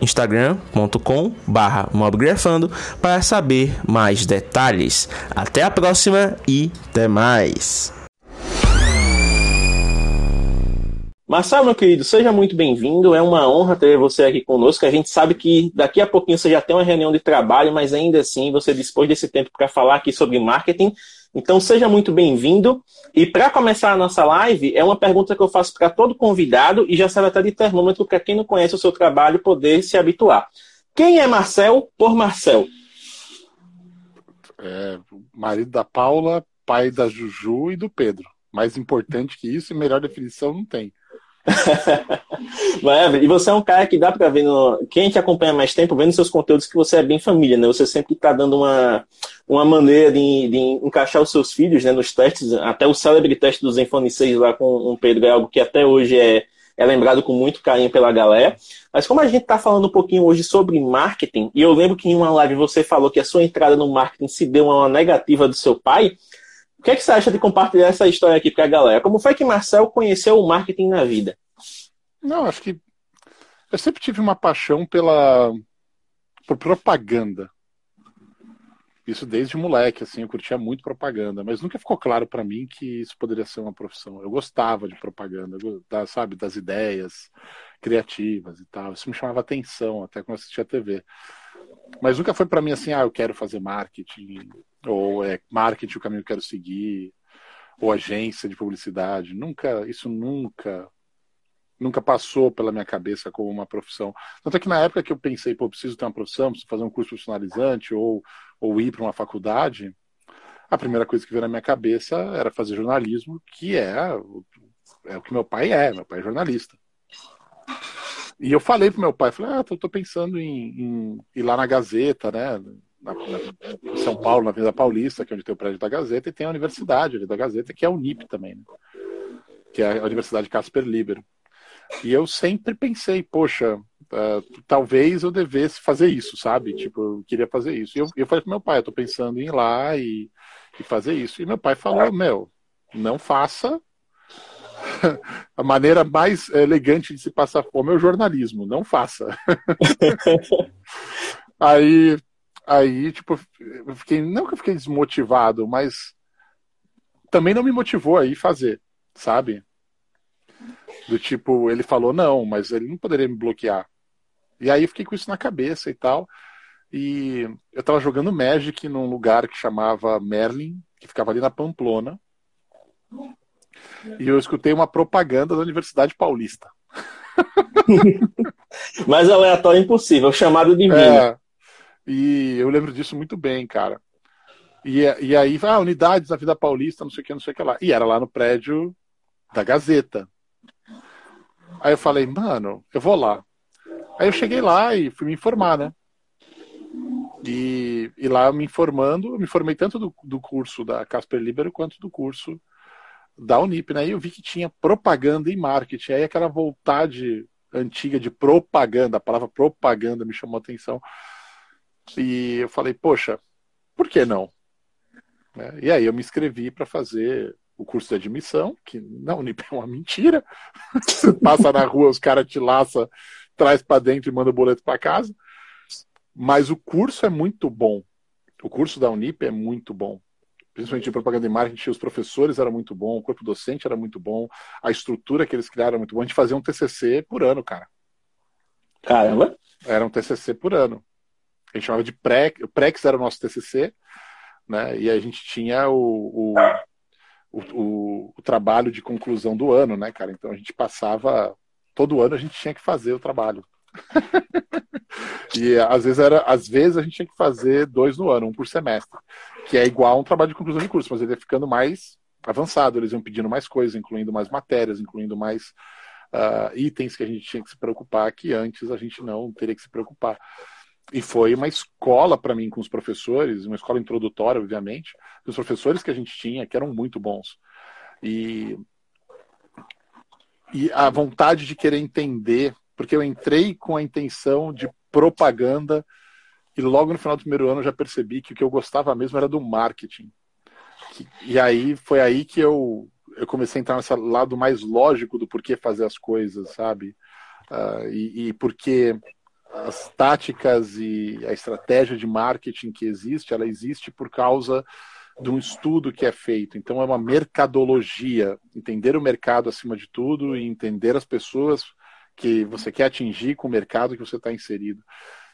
instagram.com barra mobgrafando para saber mais detalhes. Até a próxima e até mais! Marcelo, meu querido, seja muito bem-vindo. É uma honra ter você aqui conosco. A gente sabe que daqui a pouquinho você já tem uma reunião de trabalho, mas ainda assim você dispôs desse tempo para falar aqui sobre marketing. Então seja muito bem-vindo. E para começar a nossa live, é uma pergunta que eu faço para todo convidado e já serve até de termômetro para quem não conhece o seu trabalho poder se habituar. Quem é Marcel por Marcel? É, marido da Paula, pai da Juju e do Pedro. Mais importante que isso e melhor definição não tem. e você é um cara que dá para ver, no... quem te acompanha mais tempo, vendo seus conteúdos, que você é bem família, né? Você sempre está dando uma, uma maneira de, de encaixar os seus filhos né, nos testes, até o célebre teste do Zenfone 6 lá com o Pedro é algo que até hoje é, é lembrado com muito carinho pela galera. Mas como a gente está falando um pouquinho hoje sobre marketing, e eu lembro que em uma live você falou que a sua entrada no marketing se deu uma negativa do seu pai, que, é que você acha de compartilhar essa história aqui para a galera? Como foi que Marcel conheceu o marketing na vida? Não, acho que eu sempre tive uma paixão pela por propaganda. Isso desde moleque, assim, eu curtia muito propaganda, mas nunca ficou claro para mim que isso poderia ser uma profissão. Eu gostava de propaganda, da, sabe, das ideias criativas e tal. Isso me chamava atenção até quando assistia TV. Mas nunca foi para mim assim, ah, eu quero fazer marketing, ou é marketing o caminho que eu quero seguir, ou agência de publicidade. Nunca, isso nunca nunca passou pela minha cabeça como uma profissão. Tanto é que na época que eu pensei, pô, preciso ter uma profissão, preciso fazer um curso profissionalizante ou, ou ir para uma faculdade, a primeira coisa que veio na minha cabeça era fazer jornalismo, que é, é o que meu pai é, meu pai é jornalista. E eu falei pro meu pai, falei, ah, tô, tô pensando em, em, ir lá na Gazeta, né, na, na, em São Paulo, na Avenida Paulista, que é onde tem o prédio da Gazeta, e tem a universidade ali da Gazeta, que é a Unip também, né? que é a Universidade Casper Libero. E eu sempre pensei, poxa, uh, talvez eu devesse fazer isso, sabe? Tipo, eu queria fazer isso. E eu, eu falei pro meu pai, eu tô pensando em ir lá e, e fazer isso. E meu pai falou, meu, não faça. A maneira mais elegante de se passar fome é o jornalismo, não faça. aí, aí, tipo, eu fiquei, não que eu fiquei desmotivado, mas também não me motivou a ir fazer, sabe? Do tipo, ele falou não, mas ele não poderia me bloquear. E aí eu fiquei com isso na cabeça e tal. E eu tava jogando Magic num lugar que chamava Merlin, que ficava ali na Pamplona. E eu escutei uma propaganda da Universidade Paulista. Mais aleatório impossível, chamado de É, e eu lembro disso muito bem, cara. E, e aí, ah, unidades da vida paulista, não sei o que, não sei o que lá. E era lá no prédio da Gazeta. Aí eu falei, mano, eu vou lá. Aí eu cheguei lá e fui me informar, né? E, e lá me informando, eu me formei tanto do, do curso da Casper Libero quanto do curso da Unip, né? E eu vi que tinha propaganda e marketing. Aí aquela vontade antiga de propaganda, a palavra propaganda me chamou a atenção. E eu falei, poxa, por que não? É, e aí eu me inscrevi para fazer o curso de admissão, que na Unip é uma mentira. Você passa na rua, os caras te laçam, traz para dentro e manda o boleto para casa. Mas o curso é muito bom. O curso da Unip é muito bom. Principalmente em propaganda e marketing, os professores eram muito bom, o corpo docente era muito bom, a estrutura que eles criaram era muito bom. A gente fazia um TCC por ano, cara. Caramba! Era um TCC por ano. A gente chamava de pré, o PREX era o nosso TCC, né? E a gente tinha o, o o, o, o, trabalho de conclusão do ano, né, cara? Então a gente passava todo ano a gente tinha que fazer o trabalho. e às vezes era, às vezes a gente tinha que fazer dois no ano, um por semestre, que é igual a um trabalho de conclusão de curso, mas ele ia ficando mais avançado, eles iam pedindo mais coisas, incluindo mais matérias, incluindo mais uh, itens que a gente tinha que se preocupar que antes a gente não teria que se preocupar. E foi uma escola para mim com os professores, uma escola introdutória, obviamente, dos professores que a gente tinha, que eram muito bons. E, e a vontade de querer entender, porque eu entrei com a intenção de propaganda e logo no final do primeiro ano eu já percebi que o que eu gostava mesmo era do marketing. E aí foi aí que eu, eu comecei a entrar nesse lado mais lógico do porquê fazer as coisas, sabe? Uh, e, e porque as táticas e a estratégia de marketing que existe, ela existe por causa de um estudo que é feito. Então é uma mercadologia, entender o mercado acima de tudo e entender as pessoas que você quer atingir com o mercado que você está inserido.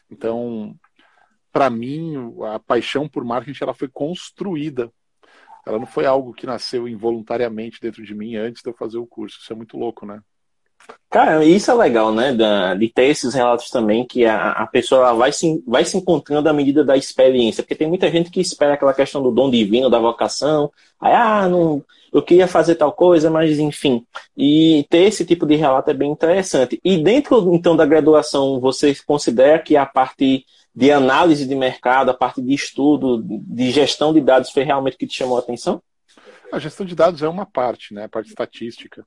Então, para mim, a paixão por marketing ela foi construída. Ela não foi algo que nasceu involuntariamente dentro de mim antes de eu fazer o curso. Isso é muito louco, né? Cara, isso é legal, né? De ter esses relatos também que a, pessoa vai se, vai se encontrando à medida da experiência. Porque tem muita gente que espera aquela questão do dom divino, da vocação. Aí, ah, não, eu queria fazer tal coisa, mas enfim. E ter esse tipo de relato é bem interessante. E dentro, então, da graduação, você considera que a parte de análise de mercado, a parte de estudo, de gestão de dados foi realmente que te chamou a atenção? A gestão de dados é uma parte, né? A parte estatística.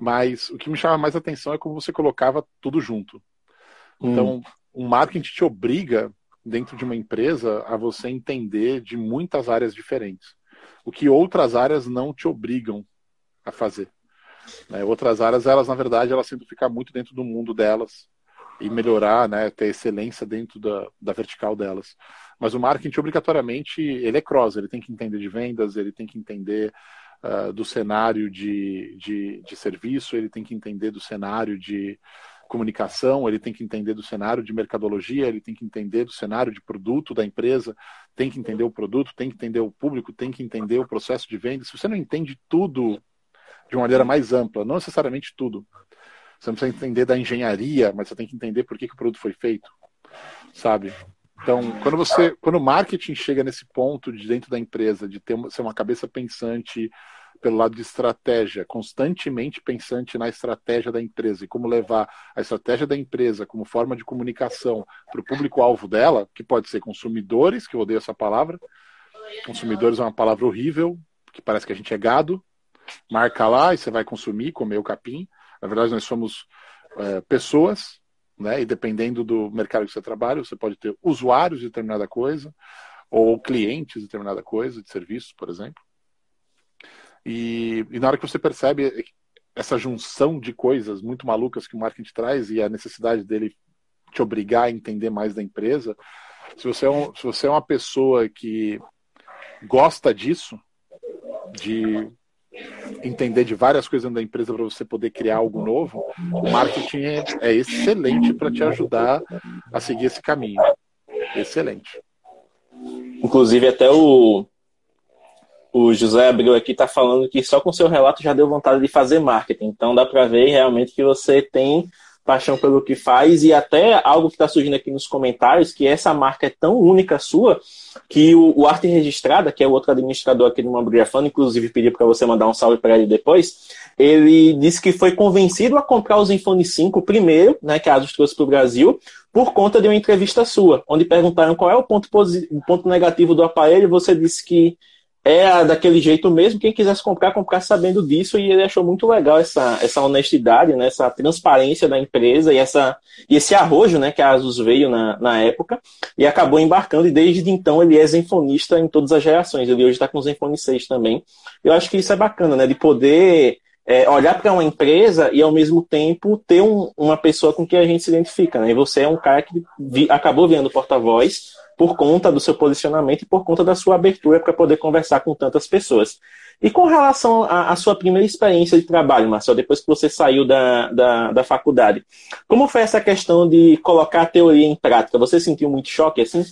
Mas o que me chama mais atenção é como você colocava tudo junto. Então, hum. o marketing te obriga, dentro de uma empresa, a você entender de muitas áreas diferentes. O que outras áreas não te obrigam a fazer. Né? Outras áreas, elas, na verdade, elas tentam ficar muito dentro do mundo delas e melhorar, né, ter excelência dentro da, da vertical delas. Mas o marketing, obrigatoriamente, ele é cross, ele tem que entender de vendas, ele tem que entender uh, do cenário de, de, de serviço, ele tem que entender do cenário de comunicação, ele tem que entender do cenário de mercadologia, ele tem que entender do cenário de produto da empresa, tem que entender o produto, tem que entender o público, tem que entender o processo de venda. Se você não entende tudo de uma maneira mais ampla, não necessariamente tudo, você não precisa entender da engenharia, mas você tem que entender por que, que o produto foi feito, sabe? Então, quando você, quando o marketing chega nesse ponto de dentro da empresa, de ter ser uma cabeça pensante pelo lado de estratégia, constantemente pensante na estratégia da empresa e como levar a estratégia da empresa como forma de comunicação para o público-alvo dela, que pode ser consumidores, que eu odeio essa palavra. Consumidores é uma palavra horrível, que parece que a gente é gado. Marca lá e você vai consumir, comer o capim. Na verdade, nós somos é, pessoas né? E dependendo do mercado que você trabalha, você pode ter usuários de determinada coisa ou clientes de determinada coisa, de serviço, por exemplo. E, e na hora que você percebe essa junção de coisas muito malucas que o marketing traz e a necessidade dele te obrigar a entender mais da empresa, se você é, um, se você é uma pessoa que gosta disso, de entender de várias coisas da empresa para você poder criar algo novo, o marketing é, é excelente para te ajudar a seguir esse caminho. Excelente. Inclusive, até o, o José Abreu aqui está falando que só com seu relato já deu vontade de fazer marketing. Então dá para ver realmente que você tem paixão pelo que faz e até algo que está surgindo aqui nos comentários, que essa marca é tão única sua que o, o Arte Registrada, que é o outro administrador aqui do Mambrografando, inclusive pediu para você mandar um salve para ele depois, ele disse que foi convencido a comprar o Zenfone 5 primeiro, né, que a Asus trouxe para o Brasil, por conta de uma entrevista sua, onde perguntaram qual é o ponto, o ponto negativo do aparelho, você disse que é daquele jeito mesmo. Quem quisesse comprar, comprar sabendo disso. E ele achou muito legal essa, essa honestidade, né? essa transparência da empresa e, essa, e esse arrojo né? que a Asus veio na, na época. E acabou embarcando. E desde então ele é zenfonista em todas as gerações. Ele hoje está com o Zenfone 6 também. Eu acho que isso é bacana, né? De poder é, olhar para uma empresa e ao mesmo tempo ter um, uma pessoa com quem a gente se identifica. Né? E você é um cara que vi, acabou vendo porta-voz por conta do seu posicionamento e por conta da sua abertura para poder conversar com tantas pessoas. E com relação à, à, sua primeira experiência de trabalho, Marcelo, depois que você saiu da, da, da, faculdade, como foi essa questão de colocar a teoria em prática? Você sentiu muito choque assim?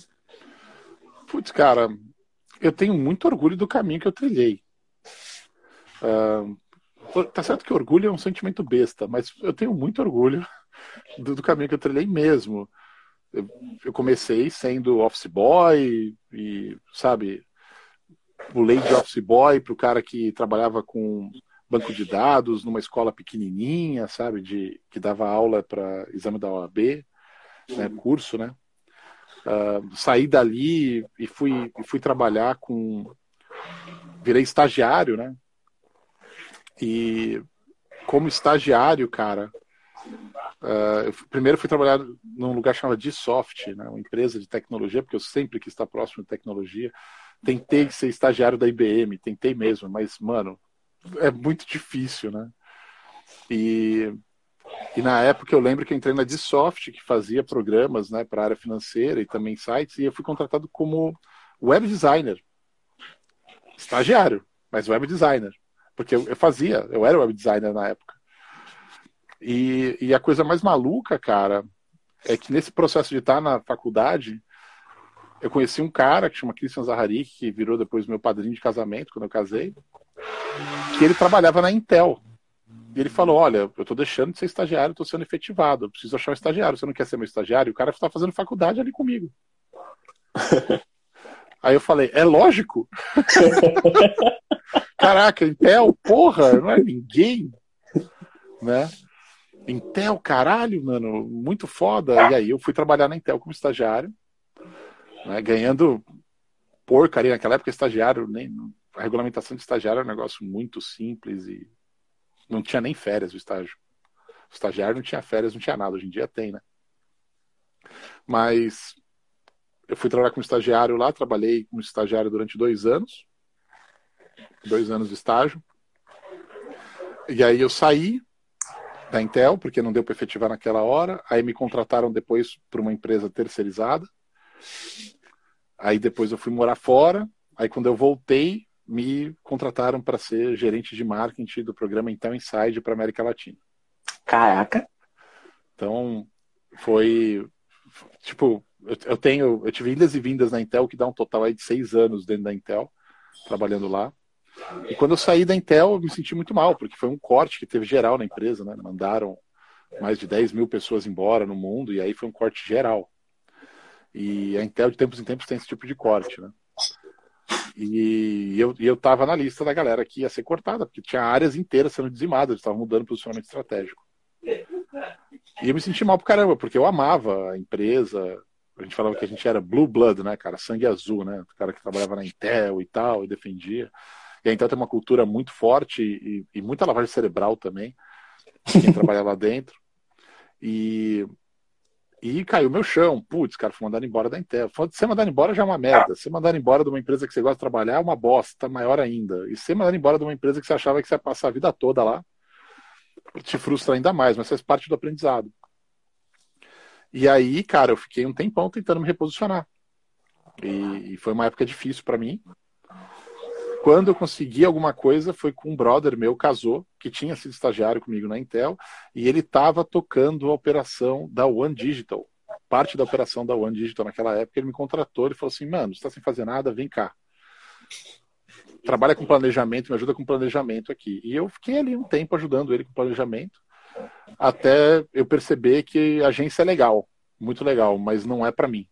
Putz, cara, eu tenho muito orgulho do caminho que eu trilhei. Uh, tá certo que orgulho é um sentimento besta, mas eu tenho muito orgulho do, do caminho que eu trilhei mesmo eu comecei sendo office boy e, sabe, pulei de office boy para o cara que trabalhava com banco de dados numa escola pequenininha, sabe, de que dava aula para exame da OAB, né, curso, né? Uh, saí dali e fui, fui trabalhar com. Virei estagiário, né? E como estagiário, cara, uh, eu primeiro fui trabalhar num lugar chamado Dsoft, né? uma empresa de tecnologia, porque eu sempre quis estar próximo de tecnologia. Tentei ser estagiário da IBM, tentei mesmo, mas, mano, é muito difícil, né? E e na época eu lembro que eu entrei na Dsoft, que fazia programas né, para a área financeira e também sites, e eu fui contratado como web designer. Estagiário, mas web designer. Porque eu, eu fazia, eu era web designer na época. E, e, a coisa mais maluca, cara, é que nesse processo de estar na faculdade, eu conheci um cara que chama Christian Zahari, que virou depois meu padrinho de casamento quando eu casei, que ele trabalhava na Intel. E ele falou: Olha, eu tô deixando de ser estagiário, tô sendo efetivado. Eu preciso achar um estagiário. Você não quer ser meu estagiário? O cara está fazendo faculdade ali comigo. Aí eu falei: É lógico. Caraca, Intel, porra, não é ninguém. Né? Intel, caralho, mano, muito foda. E aí eu fui trabalhar na Intel como estagiário, né, ganhando porcaria. Naquela época, estagiário, nem, a regulamentação de estagiário era um negócio muito simples e não tinha nem férias o estágio. O estagiário não tinha férias, não tinha nada. Hoje em dia tem, né? Mas eu fui trabalhar como estagiário lá, trabalhei como estagiário durante dois anos. Dois anos de estágio. E aí eu saí da Intel, porque não deu para efetivar naquela hora. Aí me contrataram depois para uma empresa terceirizada. Aí depois eu fui morar fora. Aí quando eu voltei, me contrataram para ser gerente de marketing do programa Intel Inside para América Latina. Caraca! Então, foi. Tipo, eu tenho. Eu tive idas e vindas na Intel, que dá um total aí de seis anos dentro da Intel, trabalhando lá. E quando eu saí da Intel, eu me senti muito mal, porque foi um corte que teve geral na empresa, né? Mandaram mais de 10 mil pessoas embora no mundo, e aí foi um corte geral. E a Intel, de tempos em tempos, tem esse tipo de corte, né? E eu, eu tava na lista da galera que ia ser cortada, porque tinha áreas inteiras sendo dizimadas, eles estavam mudando posicionamento estratégico. E eu me senti mal pro caramba, porque eu amava a empresa. A gente falava que a gente era blue blood, né, cara? Sangue azul, né? O cara que trabalhava na Intel e tal, e defendia. E a Intel tem uma cultura muito forte e, e muita lavagem cerebral também, quem trabalha lá dentro. E e caiu meu chão. Putz, cara, fui mandado embora da Intel. Ser mandado embora já é uma merda. Ser mandado embora de uma empresa que você gosta de trabalhar é uma bosta, maior ainda. E ser mandado embora de uma empresa que você achava que você ia passar a vida toda lá, te frustra ainda mais, mas faz parte do aprendizado. E aí, cara, eu fiquei um tempão tentando me reposicionar. E, e foi uma época difícil para mim, quando eu consegui alguma coisa foi com um brother meu, casou, que tinha sido estagiário comigo na Intel, e ele estava tocando a operação da One Digital. Parte da operação da One Digital naquela época, ele me contratou, ele falou assim, mano, você está sem fazer nada, vem cá. Trabalha com planejamento, me ajuda com planejamento aqui. E eu fiquei ali um tempo ajudando ele com planejamento, até eu perceber que a agência é legal, muito legal, mas não é para mim.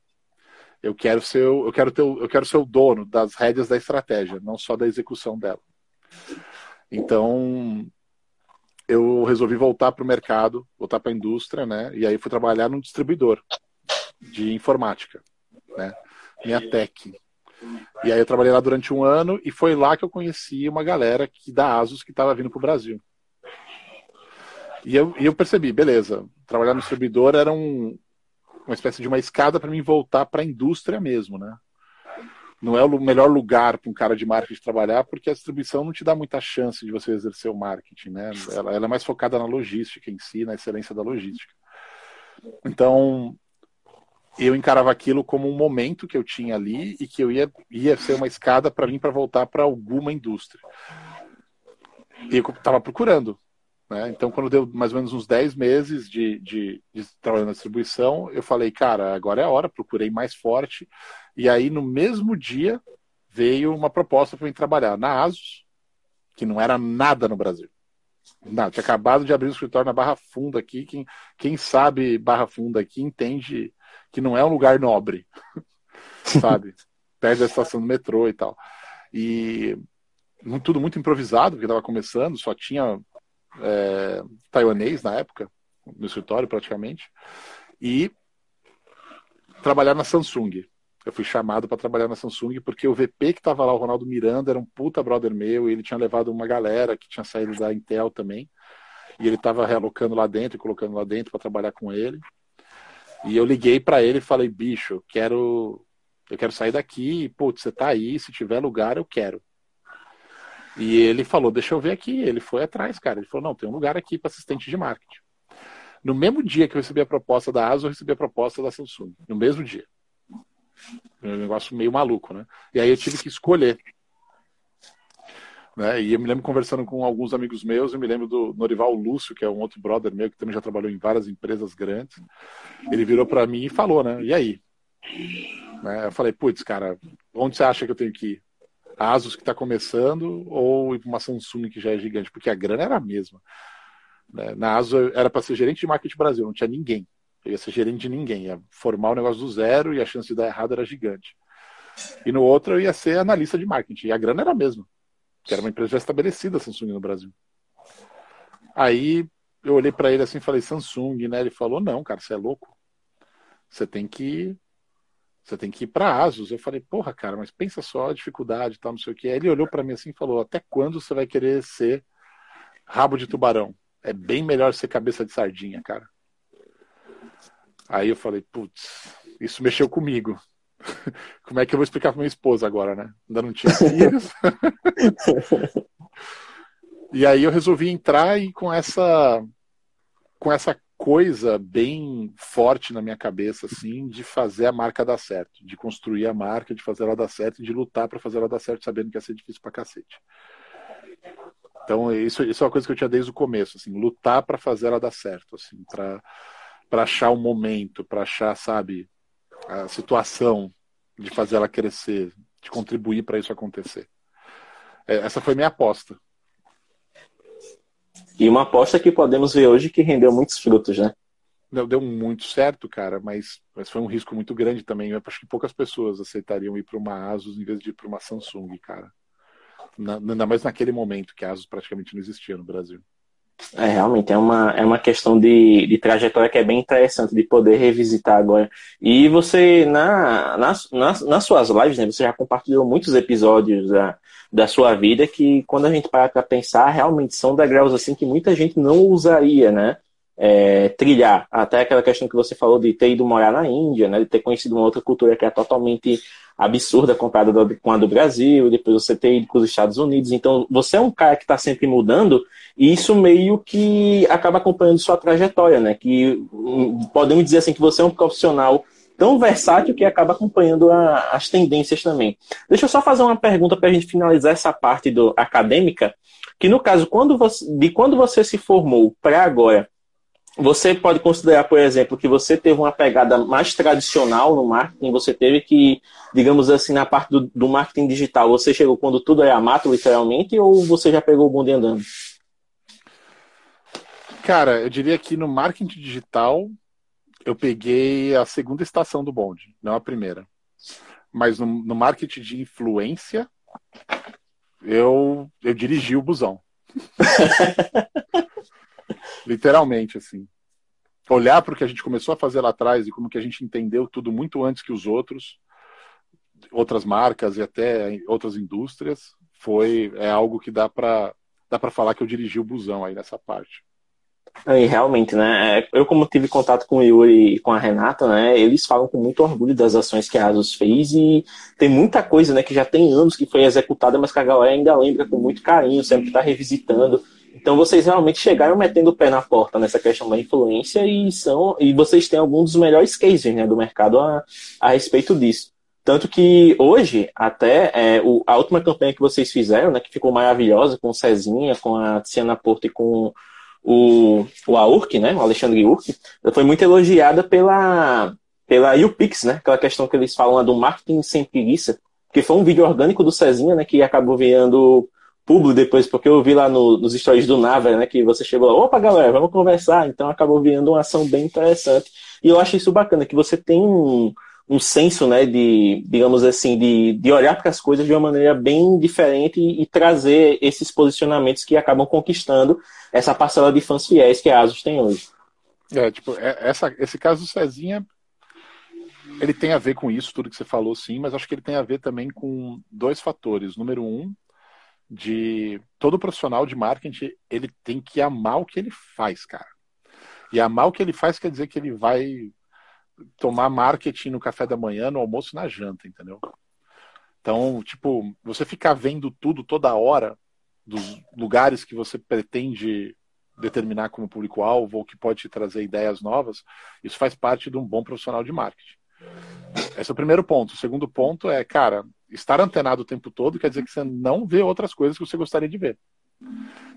Eu quero ser, eu quero ter, eu quero ser o dono das rédeas da estratégia, não só da execução dela. Então, eu resolvi voltar para o mercado, voltar para a indústria, né? E aí fui trabalhar num distribuidor de informática, né? Minha Tech. E aí eu trabalhei lá durante um ano e foi lá que eu conheci uma galera que da Asus que estava vindo para o Brasil. E eu, e eu percebi, beleza, trabalhar no distribuidor era um, uma espécie de uma escada para mim voltar para a indústria mesmo, né? Não é o melhor lugar para um cara de marketing trabalhar, porque a distribuição não te dá muita chance de você exercer o marketing, né? Ela, ela é mais focada na logística em si, na excelência da logística. Então, eu encarava aquilo como um momento que eu tinha ali e que eu ia, ia ser uma escada para mim para voltar para alguma indústria. E eu estava procurando. Né? Então, quando deu mais ou menos uns 10 meses de, de, de trabalho na distribuição, eu falei, cara, agora é a hora, procurei mais forte. E aí, no mesmo dia, veio uma proposta para mim trabalhar na ASUS, que não era nada no Brasil. Não, tinha acabado de abrir um escritório na Barra Funda aqui. Quem, quem sabe Barra Funda aqui entende que não é um lugar nobre, sabe? Perto da estação do metrô e tal. E tudo muito improvisado, porque estava começando, só tinha é, taiwanês na época, no escritório praticamente. E trabalhar na Samsung. Eu fui chamado para trabalhar na Samsung porque o VP que estava lá, o Ronaldo Miranda, era um puta brother meu, e ele tinha levado uma galera que tinha saído da Intel também. E ele estava realocando lá dentro e colocando lá dentro para trabalhar com ele. E eu liguei para ele e falei: "Bicho, quero eu quero sair daqui, putz, você tá aí, se tiver lugar eu quero". E ele falou: "Deixa eu ver aqui". Ele foi atrás, cara. Ele falou: "Não, tem um lugar aqui para assistente de marketing". No mesmo dia que eu recebi a proposta da ASUS, eu recebi a proposta da Samsung. No mesmo dia. Um negócio meio maluco, né? E aí eu tive que escolher. Né? E eu me lembro conversando com alguns amigos meus, eu me lembro do Norival Lúcio, que é um outro brother meu, que também já trabalhou em várias empresas grandes. Ele virou para mim e falou, né? E aí? Né? Eu falei, putz, cara, onde você acha que eu tenho que ir? A Asus que está começando ou uma Samsung que já é gigante? Porque a grana era a mesma. Né? Na ASO era para ser gerente de marketing Brasil, não tinha ninguém. Eu ia ser gerente de ninguém, ia formar o negócio do zero e a chance de dar errado era gigante. E no outro eu ia ser analista de marketing, e a grana era a mesma, que era uma empresa já estabelecida, Samsung no Brasil. Aí eu olhei para ele assim e falei, Samsung, né? Ele falou, não, cara, você é louco. Você tem que você tem que ir para Asus. Eu falei, porra, cara, mas pensa só a dificuldade e tal, não sei o que. Aí ele olhou para mim assim e falou, até quando você vai querer ser rabo de tubarão? É bem melhor ser cabeça de sardinha, cara. Aí eu falei, putz, isso mexeu comigo. Como é que eu vou explicar pra minha esposa agora, né? Ainda não tinha filhos. e aí eu resolvi entrar e com essa com essa coisa bem forte na minha cabeça assim de fazer a marca dar certo, de construir a marca, de fazer ela dar certo, de lutar para fazer ela dar certo, sabendo que ia ser difícil pra cacete. Então, isso, isso é uma coisa que eu tinha desde o começo, assim, lutar para fazer ela dar certo, assim, para achar o momento, para achar, sabe, a situação de fazer ela crescer, de contribuir para isso acontecer. É, essa foi minha aposta. E uma aposta que podemos ver hoje que rendeu muitos frutos, né? Deu, deu muito certo, cara, mas, mas foi um risco muito grande também. Eu acho que poucas pessoas aceitariam ir para uma Asus em vez de ir para uma Samsung, cara. Ainda mais naquele momento que a Asus praticamente não existia no Brasil. É, realmente é uma, é uma questão de, de trajetória que é bem interessante de poder revisitar agora. E você, na, nas, nas, nas suas lives, né, você já compartilhou muitos episódios da, da sua vida que, quando a gente para para pensar, realmente são degraus assim que muita gente não usaria, né? É, trilhar. Até aquela questão que você falou de ter ido morar na Índia, né? De ter conhecido uma outra cultura que é totalmente absurda comparada com a do Brasil, depois você ter ido para os Estados Unidos. Então, você é um cara que está sempre mudando, e isso meio que acaba acompanhando sua trajetória, né? Que hum, podemos dizer assim que você é um profissional tão versátil que acaba acompanhando a, as tendências também. Deixa eu só fazer uma pergunta para a gente finalizar essa parte do acadêmica, que no caso quando você, de quando você se formou para agora, você pode considerar, por exemplo, que você teve uma pegada mais tradicional no marketing, você teve que, digamos assim, na parte do, do marketing digital, você chegou quando tudo era mato, literalmente, ou você já pegou o bonde andando? Cara, eu diria que no marketing digital, eu peguei a segunda estação do bonde, não a primeira. Mas no, no marketing de influência, eu, eu dirigi o busão. Literalmente, assim. Olhar para o que a gente começou a fazer lá atrás e como que a gente entendeu tudo muito antes que os outros, outras marcas e até outras indústrias, foi é algo que dá para dá para falar que eu dirigi o busão aí nessa parte. E realmente, né? É, eu, como tive contato com o Yuri e com a Renata, né? Eles falam com muito orgulho das ações que a Asus fez e tem muita coisa, né? Que já tem anos que foi executada, mas que a galera ainda lembra com muito carinho, sempre está revisitando. Então vocês realmente chegaram metendo o pé na porta nessa questão da influência e são e vocês têm alguns dos melhores cases né, do mercado a, a respeito disso. Tanto que hoje, até é, o, a última campanha que vocês fizeram, né, que ficou maravilhosa, com o Cezinha, com a Tiziana Porto e com o, o Aurk, né, o Alexandre Urk, foi muito elogiada pela, pela UPix, né, aquela questão que eles falam do marketing sem preguiça, que foi um vídeo orgânico do Cezinha, né, que acabou virando público depois, porque eu vi lá no, nos stories do Nava, né, que você chegou lá, opa galera, vamos conversar, então acabou virando uma ação bem interessante. E eu acho isso bacana, que você tem um, um senso, né, de, digamos assim, de, de olhar para as coisas de uma maneira bem diferente e, e, trazer esses posicionamentos que acabam conquistando essa parcela de fãs fiéis que a Asus tem hoje. É, tipo, é, essa, esse caso do Cezinha ele tem a ver com isso, tudo que você falou, sim, mas acho que ele tem a ver também com dois fatores. Número um, de todo profissional de marketing, ele tem que amar o que ele faz, cara. E amar o que ele faz quer dizer que ele vai tomar marketing no café da manhã, no almoço na janta, entendeu? Então, tipo, você ficar vendo tudo toda hora dos lugares que você pretende determinar como público-alvo ou que pode te trazer ideias novas, isso faz parte de um bom profissional de marketing. Esse é o primeiro ponto. O segundo ponto é, cara, estar antenado o tempo todo quer dizer que você não vê outras coisas que você gostaria de ver.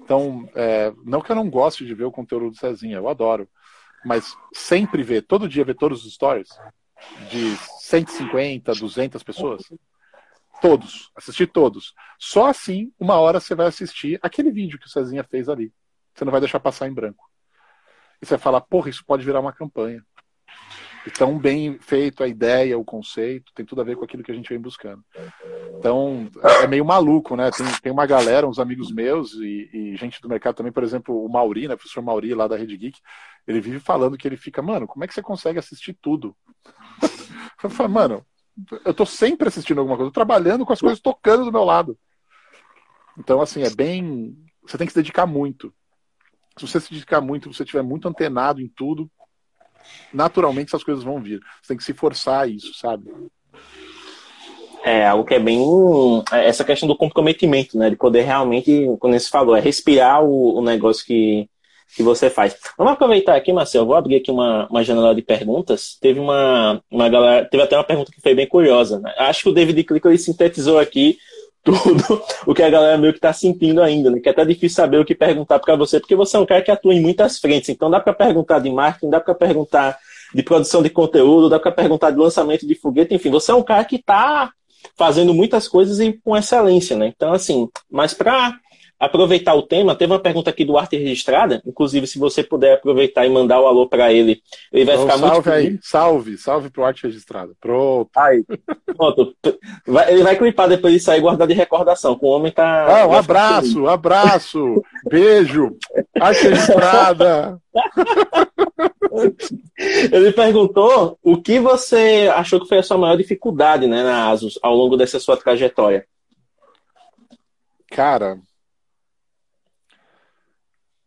Então, é, não que eu não goste de ver o conteúdo do Cezinha, eu adoro. Mas sempre ver, todo dia ver todos os stories de 150, 200 pessoas. Todos, assistir todos. Só assim, uma hora você vai assistir aquele vídeo que o Cezinha fez ali. Você não vai deixar passar em branco. E você falar, porra, isso pode virar uma campanha. Tão bem feito a ideia, o conceito, tem tudo a ver com aquilo que a gente vem buscando. Então, é meio maluco, né? Tem, tem uma galera, uns amigos meus e, e gente do mercado também, por exemplo, o Mauri, né? O professor Mauri lá da Rede Geek, ele vive falando que ele fica, mano, como é que você consegue assistir tudo? Eu falo, mano, eu tô sempre assistindo alguma coisa, trabalhando com as coisas tocando do meu lado. Então, assim, é bem. Você tem que se dedicar muito. Se você se dedicar muito, você estiver muito antenado em tudo, naturalmente essas coisas vão vir. Você tem que se forçar a isso, sabe? É algo que é bem. É, essa questão do comprometimento, né? De poder realmente, quando você falou, é respirar o, o negócio que, que você faz. Vamos aproveitar aqui, Marcelo. Vou abrir aqui uma, uma janela de perguntas. Teve uma, uma galera. Teve até uma pergunta que foi bem curiosa. Né? Acho que o David Clicker sintetizou aqui tudo o que a galera meio que está sentindo ainda, né? Que é até difícil saber o que perguntar para você, porque você é um cara que atua em muitas frentes. Então dá para perguntar de marketing, dá para perguntar de produção de conteúdo, dá para perguntar de lançamento de foguete, enfim, você é um cara que está fazendo muitas coisas e com excelência, né? Então, assim, mas para aproveitar o tema, teve uma pergunta aqui do Arte Registrada, inclusive se você puder aproveitar e mandar o alô para ele, ele vai então, ficar salve muito Salve aí, salve, salve pro Arte Registrada. Pronto. Aí, pronto. ele vai clipar depois disso aí e guardar de recordação, que o homem tá... Ah, um abraço, um abraço, beijo, Arte Registrada. ele perguntou o que você achou que foi a sua maior dificuldade, né, na ASUS, ao longo dessa sua trajetória. Cara,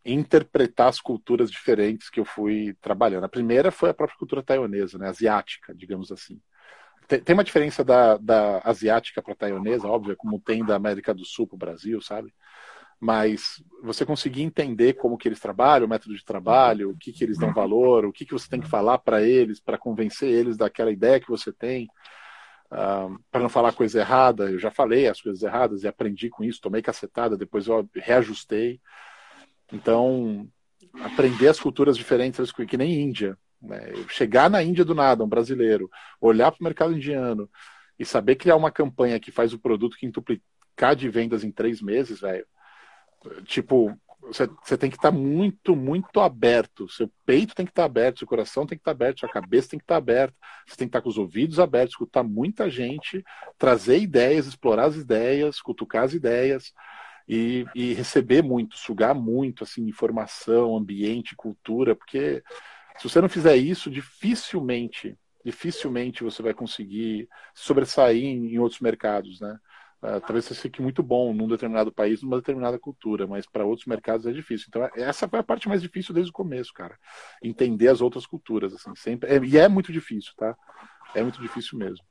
interpretar as culturas diferentes que eu fui trabalhando. A primeira foi a própria cultura taiwanesa, né, asiática, digamos assim. Tem, uma diferença da, da asiática para taiwanesa, óbvio, como tem da América do Sul para o Brasil, sabe? Mas você conseguir entender como que eles trabalham, o método de trabalho, o que, que eles dão valor, o que, que você tem que falar para eles, para convencer eles daquela ideia que você tem, uh, para não falar coisa errada. Eu já falei as coisas erradas e aprendi com isso, tomei cacetada, depois eu reajustei. Então, aprender as culturas diferentes, que nem Índia. Né? Chegar na Índia do nada, um brasileiro, olhar para o mercado indiano e saber criar uma campanha que faz o produto quintuplicar de vendas em três meses, velho. Tipo, você tem que estar tá muito, muito aberto. Seu peito tem que estar tá aberto, seu coração tem que estar tá aberto, sua cabeça tem que estar tá aberta. Você tem que estar tá com os ouvidos abertos, escutar muita gente, trazer ideias, explorar as ideias, cutucar as ideias e, e receber muito, sugar muito assim informação, ambiente, cultura, porque se você não fizer isso, dificilmente, dificilmente você vai conseguir sobressair em, outros mercados, né? Uh, talvez você fique muito bom num determinado país, numa determinada cultura, mas para outros mercados é difícil. Então, essa foi a parte mais difícil desde o começo, cara. Entender as outras culturas, assim, sempre. É, e é muito difícil, tá? É muito difícil mesmo.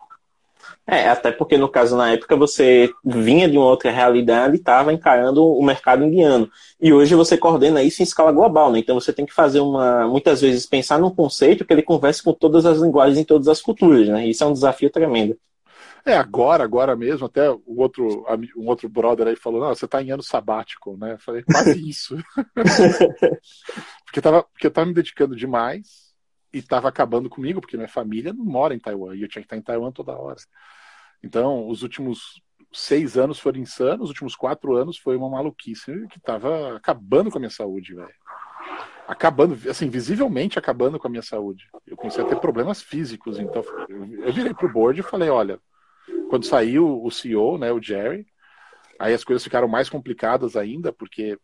É, até porque no caso na época você vinha de uma outra realidade e estava encarando o mercado indiano. E hoje você coordena isso em escala global, né? Então você tem que fazer uma. Muitas vezes pensar num conceito que ele converse com todas as linguagens em todas as culturas, né? Isso é um desafio tremendo. É, agora, agora mesmo, até o outro, um outro brother aí falou, não, você está em ano sabático, né? Eu falei, quase isso. porque, tava, porque eu estava me dedicando demais e estava acabando comigo, porque minha família não mora em Taiwan e eu tinha que estar em Taiwan toda hora. Então, os últimos seis anos foram insanos, os últimos quatro anos foi uma maluquice que estava acabando com a minha saúde, velho. Acabando, assim, visivelmente acabando com a minha saúde. Eu comecei a ter problemas físicos, então eu virei pro board e falei, olha, quando saiu o CEO, né, o Jerry, aí as coisas ficaram mais complicadas ainda, porque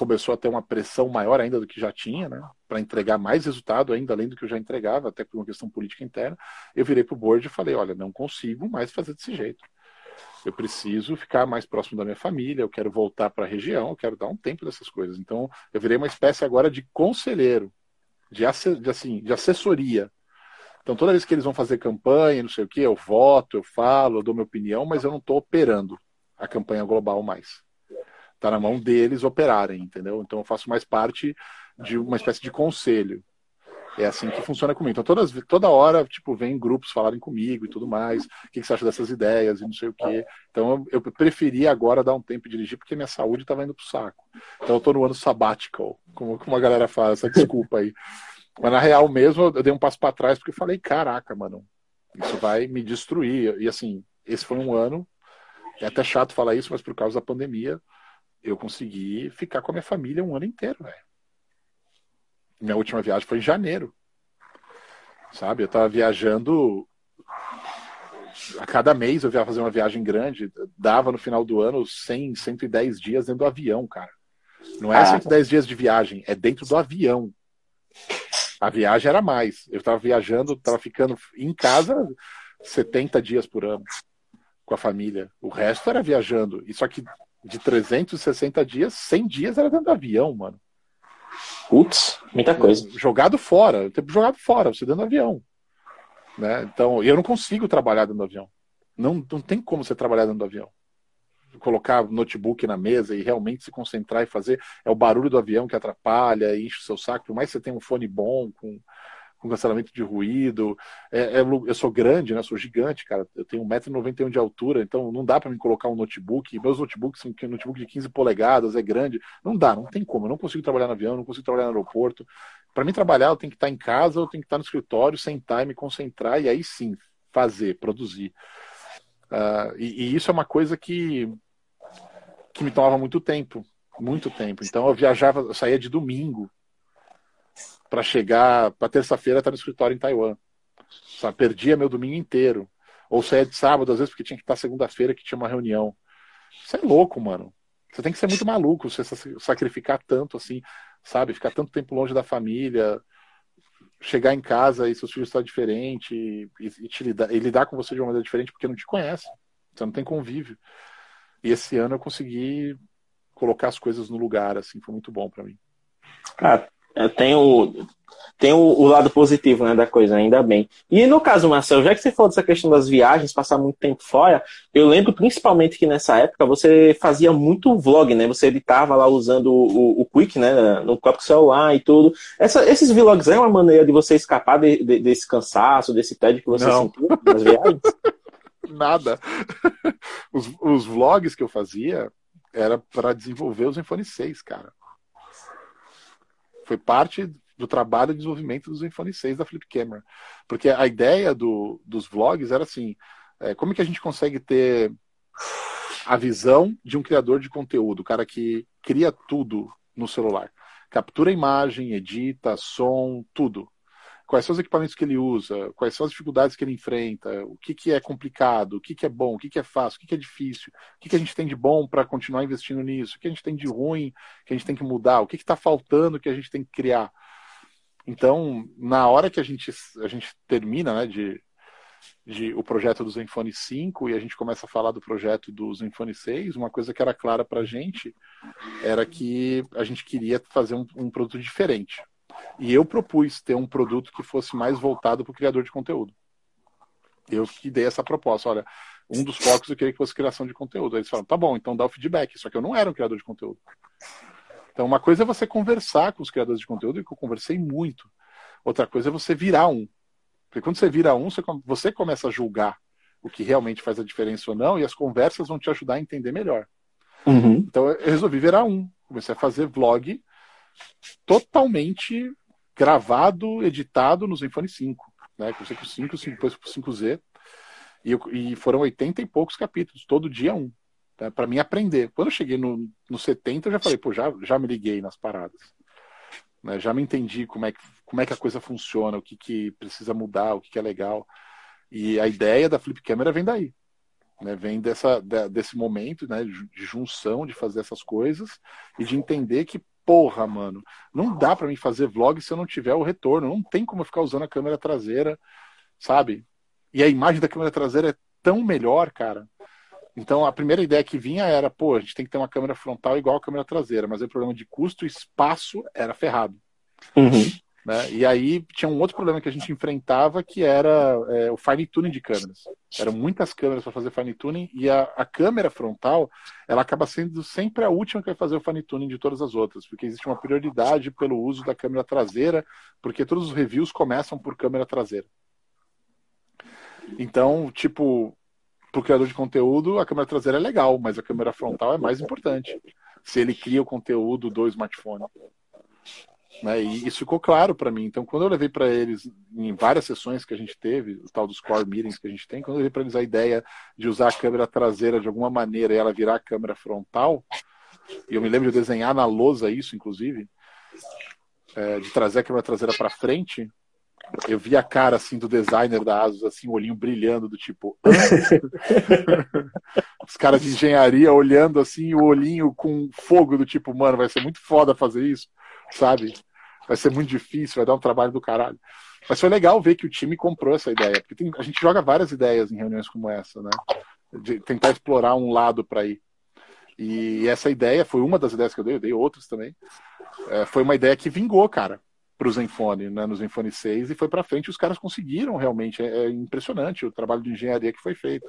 começou a ter uma pressão maior ainda do que já tinha, né? Para entregar mais resultado ainda além do que eu já entregava, até por uma questão política interna. Eu virei para o board e falei: olha, não consigo mais fazer desse jeito. Eu preciso ficar mais próximo da minha família, eu quero voltar para a região, eu quero dar um tempo dessas coisas. Então, eu virei uma espécie agora de conselheiro, de, de, assim, de assessoria. Então, toda vez que eles vão fazer campanha, não sei o que, eu voto, eu falo, eu dou minha opinião, mas eu não estou operando a campanha global mais. Está na mão deles operarem, entendeu? Então, eu faço mais parte de uma espécie de conselho. É assim que funciona comigo. Então, todas, toda hora, tipo, vem grupos falarem comigo e tudo mais. O que, que você acha dessas ideias e não sei o quê. Então, eu, eu preferi agora dar um tempo de dirigir porque minha saúde estava indo pro saco. Então, eu tô no ano sabbatical, como, como a galera fala, essa desculpa aí. Mas, na real mesmo, eu dei um passo para trás porque falei, caraca, mano, isso vai me destruir. E, assim, esse foi um ano, é até chato falar isso, mas por causa da pandemia, eu consegui ficar com a minha família um ano inteiro, velho. Minha última viagem foi em janeiro. Sabe? Eu tava viajando. A cada mês eu ia fazer uma viagem grande. Dava no final do ano 100, 110 dias dentro do avião, cara. Não é ah. 110 dias de viagem, é dentro do avião. A viagem era mais. Eu estava viajando, estava ficando em casa 70 dias por ano com a família. O resto era viajando. E só que de 360 dias, 100 dias era dentro do avião, mano. Putz, muita coisa. Jogado fora, tempo jogado fora, você dentro do avião. Né? Então, eu não consigo trabalhar dentro do avião. Não, não tem como você trabalhar dentro do avião. Colocar notebook na mesa e realmente se concentrar e fazer. É o barulho do avião que atrapalha, enche o seu saco. Por mais que você tenha um fone bom, com com cancelamento de ruído. É, é, eu sou grande, né? Sou gigante, cara. Eu tenho 1,91m de altura, então não dá para me colocar um notebook. Meus notebooks são um notebook de 15 polegadas, é grande. Não dá, não tem como. Eu não consigo trabalhar no avião, não consigo trabalhar no aeroporto. Para mim trabalhar, eu tenho que estar em casa, eu tenho que estar no escritório, sentar e me concentrar e aí sim fazer, produzir. Uh, e, e isso é uma coisa que que me tomava muito tempo, muito tempo. Então eu viajava, eu saía de domingo para chegar para terça-feira estar tá no escritório em Taiwan. Só perdia meu domingo inteiro. Ou saía de sábado, às vezes, porque tinha que estar segunda-feira que tinha uma reunião. Isso é louco, mano. Você tem que ser muito maluco, você sacrificar tanto assim, sabe? Ficar tanto tempo longe da família, chegar em casa e seus filhos estão diferentes e, e, te lidar, e lidar com você de uma maneira diferente porque não te conhece. Você não tem convívio. E esse ano eu consegui colocar as coisas no lugar, assim, foi muito bom para mim. Cara, é, tem o, tem o, o, lado positivo né, da coisa, ainda bem. E no caso, Marcelo, já que você falou dessa questão das viagens, passar muito tempo fora, eu lembro principalmente que nessa época você fazia muito vlog, né? Você editava lá usando o, o Quick, né? No próprio celular e tudo. Essa, esses vlogs é uma maneira de você escapar de, de, desse cansaço, desse tédio que você Não. sentiu nas viagens? Nada. Os, os vlogs que eu fazia era para desenvolver os iPhone 6, cara. Foi parte do trabalho de desenvolvimento dos iPhone 6 da Flip Camera. Porque a ideia do, dos vlogs era assim: é, como é que a gente consegue ter a visão de um criador de conteúdo, o cara que cria tudo no celular? Captura imagem, edita, som, tudo quais são os equipamentos que ele usa, quais são as dificuldades que ele enfrenta, o que, que é complicado, o que, que é bom, o que, que é fácil, o que, que é difícil, o que, que a gente tem de bom para continuar investindo nisso, o que a gente tem de ruim que a gente tem que mudar, o que está faltando que a gente tem que criar. Então, na hora que a gente, a gente termina né, de, de, o projeto do Zenfone 5 e a gente começa a falar do projeto do Zenfone 6, uma coisa que era clara para a gente era que a gente queria fazer um, um produto diferente. E eu propus ter um produto que fosse mais voltado para o criador de conteúdo. Eu que dei essa proposta. Olha, um dos focos eu queria que fosse criação de conteúdo. Aí eles falaram, tá bom, então dá o feedback. Só que eu não era um criador de conteúdo. Então, uma coisa é você conversar com os criadores de conteúdo, e que eu conversei muito. Outra coisa é você virar um. Porque quando você vira um, você começa a julgar o que realmente faz a diferença ou não, e as conversas vão te ajudar a entender melhor. Uhum. Então, eu resolvi virar um. Comecei a fazer vlog totalmente gravado, editado no Zenfone 5. Né? Com 5, depois com 5Z. E, e, foram 80 e poucos capítulos, todo dia um. Né? Para mim aprender. Quando eu cheguei no, no 70, eu já falei, pô, já, já me liguei nas paradas. Né? Já me entendi como é, que, como é que a coisa funciona, o que, que precisa mudar, o que, que é legal. E a ideia da Flip Camera vem daí. Né? Vem dessa, desse momento né, de junção, de fazer essas coisas e de entender que, porra, mano, não dá para mim fazer vlog se eu não tiver o retorno. Não tem como eu ficar usando a câmera traseira, sabe? E a imagem da câmera traseira é tão melhor, cara. Então a primeira ideia que vinha era, pô, a gente tem que ter uma câmera frontal igual a câmera traseira, mas o problema de custo e espaço era ferrado. Uhum. Né? E aí tinha um outro problema que a gente enfrentava que era é, o fine tuning de câmeras. Eram muitas câmeras para fazer fine tuning e a, a, câmera frontal ela acaba sendo sempre a última que vai fazer o fine tuning de todas as outras, porque existe uma prioridade pelo uso da câmera traseira, porque todos os reviews começam por câmera traseira. Então, tipo, para o criador de conteúdo, a câmera traseira é legal, mas a câmera frontal é mais importante. Se ele cria o conteúdo do smartphone. Né? E isso ficou claro para mim. Então, quando eu levei para eles, em várias sessões que a gente teve, o tal dos core meetings que a gente tem, quando eu levei para eles a ideia de usar a câmera traseira de alguma maneira e ela virar a câmera frontal, e eu me lembro de desenhar na lousa isso, inclusive, é, de trazer a câmera traseira para frente, eu vi a cara assim do designer da Asus, assim, o olhinho brilhando, do tipo. Os caras de engenharia olhando assim, o olhinho com fogo, do tipo, mano, vai ser muito foda fazer isso, sabe? Vai ser muito difícil, vai dar um trabalho do caralho. Mas foi legal ver que o time comprou essa ideia, porque tem, a gente joga várias ideias em reuniões como essa, né? De tentar explorar um lado para ir. E essa ideia foi uma das ideias que eu dei, eu dei outras também. É, foi uma ideia que vingou, cara para o Zenfone, né, no Zenfone 6, e foi para frente. Os caras conseguiram realmente. É, é, impressionante o trabalho de engenharia que foi feito.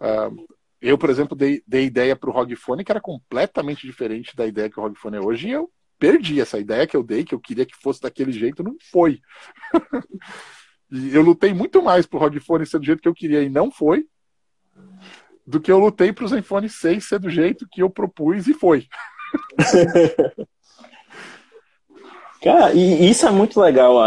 Uh, eu, por exemplo, dei, dei ideia para o ROG Phone que era completamente diferente da ideia que o ROG Phone é hoje, e eu perdi essa ideia que eu dei, que eu queria que fosse daquele jeito, não foi. e eu lutei muito mais para o ROG Phone ser do jeito que eu queria e não foi, do que eu lutei para o Zenfone 6 ser do jeito que eu propus e foi. Cara, e isso é muito legal.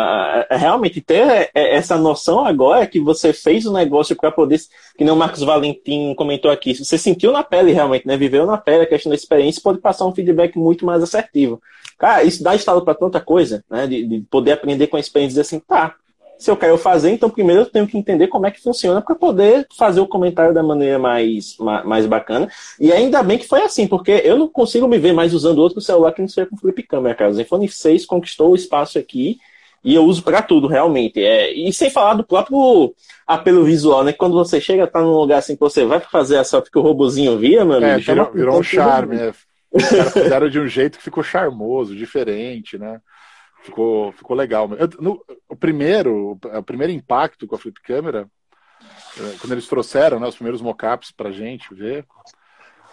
Realmente ter essa noção agora que você fez o negócio para poder, que nem o Marcos Valentim comentou aqui, você sentiu na pele realmente, né? Viveu na pele a questão da experiência, pode passar um feedback muito mais assertivo. Cara, isso dá estado para tanta coisa, né? De, de, poder aprender com a experiência e dizer assim, tá, se eu quero fazer, então primeiro eu tenho que entender como é que funciona para poder fazer o comentário da maneira mais, mais bacana. E ainda bem que foi assim, porque eu não consigo me ver mais usando outro celular que não seja com flip câmera, cara. O Zenfone 6 conquistou o espaço aqui e eu uso para tudo, realmente. É, e sem falar do próprio apelo visual, né? Quando você chega, tá num lugar assim que você vai fazer a selfie que o robozinho via, mano. É, virou, virou um charme, né? Os caras fizeram de um jeito que ficou charmoso, diferente, né? Ficou, ficou legal. Eu, no, o primeiro, o primeiro impacto com a flip camera, eh, quando eles trouxeram né, os primeiros mockups pra gente ver,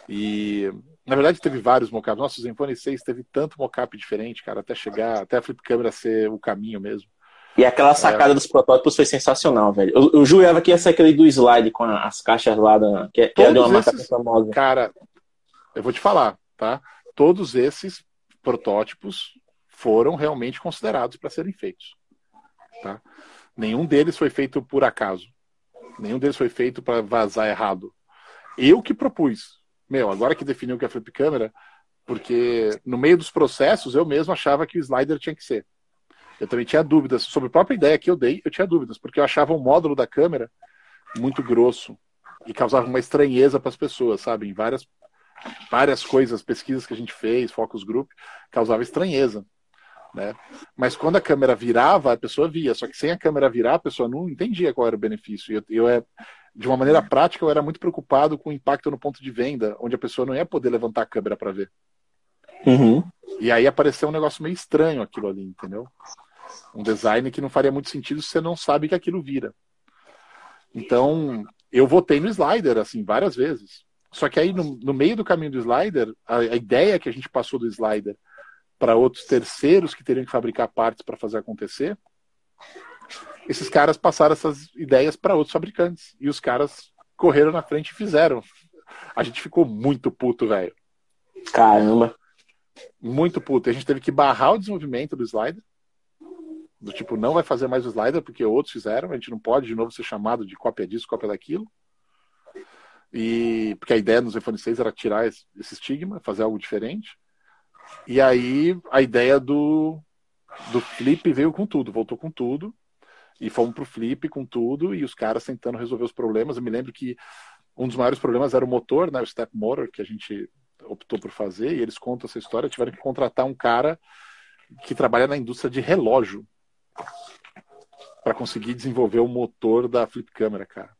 e na verdade teve vários mockups. Nossa, o Zenfone 6 teve tanto mockup diferente, cara, até chegar, até a flip camera ser o caminho mesmo. E aquela sacada é. dos protótipos foi sensacional, velho. Eu, eu jurava que ia ser aquele do slide com as caixas lá, da, que, que é de uma marca famosa. Cara, eu vou te falar, tá? Todos esses protótipos foram realmente considerados para serem feitos. Tá? Nenhum deles foi feito por acaso. Nenhum deles foi feito para vazar errado. Eu que propus. Meu, agora que definiu que é flip câmera, porque no meio dos processos eu mesmo achava que o slider tinha que ser. Eu também tinha dúvidas sobre a própria ideia que eu dei, eu tinha dúvidas, porque eu achava o módulo da câmera muito grosso e causava uma estranheza para as pessoas, sabe? Em várias várias coisas, pesquisas que a gente fez, focus group, causava estranheza. Né? Mas quando a câmera virava, a pessoa via. Só que sem a câmera virar, a pessoa não entendia qual era o benefício. Eu, eu é, de uma maneira prática, eu era muito preocupado com o impacto no ponto de venda, onde a pessoa não ia poder levantar a câmera para ver. Uhum. E aí apareceu um negócio meio estranho aquilo ali, entendeu? Um design que não faria muito sentido se você não sabe que aquilo vira. Então, eu votei no slider, assim, várias vezes. Só que aí, no, no meio do caminho do slider, a, a ideia que a gente passou do slider para outros terceiros que teriam que fabricar partes para fazer acontecer, esses caras passaram essas ideias para outros fabricantes. E os caras correram na frente e fizeram. A gente ficou muito puto, velho. Caramba. Muito puto. A gente teve que barrar o desenvolvimento do slider. Do tipo, não vai fazer mais o slider porque outros fizeram. A gente não pode de novo ser chamado de cópia disso, cópia daquilo. E porque a ideia nos iPhone 6 era tirar esse, esse estigma, fazer algo diferente. E aí a ideia do, do Flip veio com tudo, voltou com tudo. E fomos pro Flip com tudo, e os caras tentando resolver os problemas. Eu me lembro que um dos maiores problemas era o motor, né, o step motor, que a gente optou por fazer, e eles contam essa história, tiveram que contratar um cara que trabalha na indústria de relógio para conseguir desenvolver o motor da flip câmera, cara.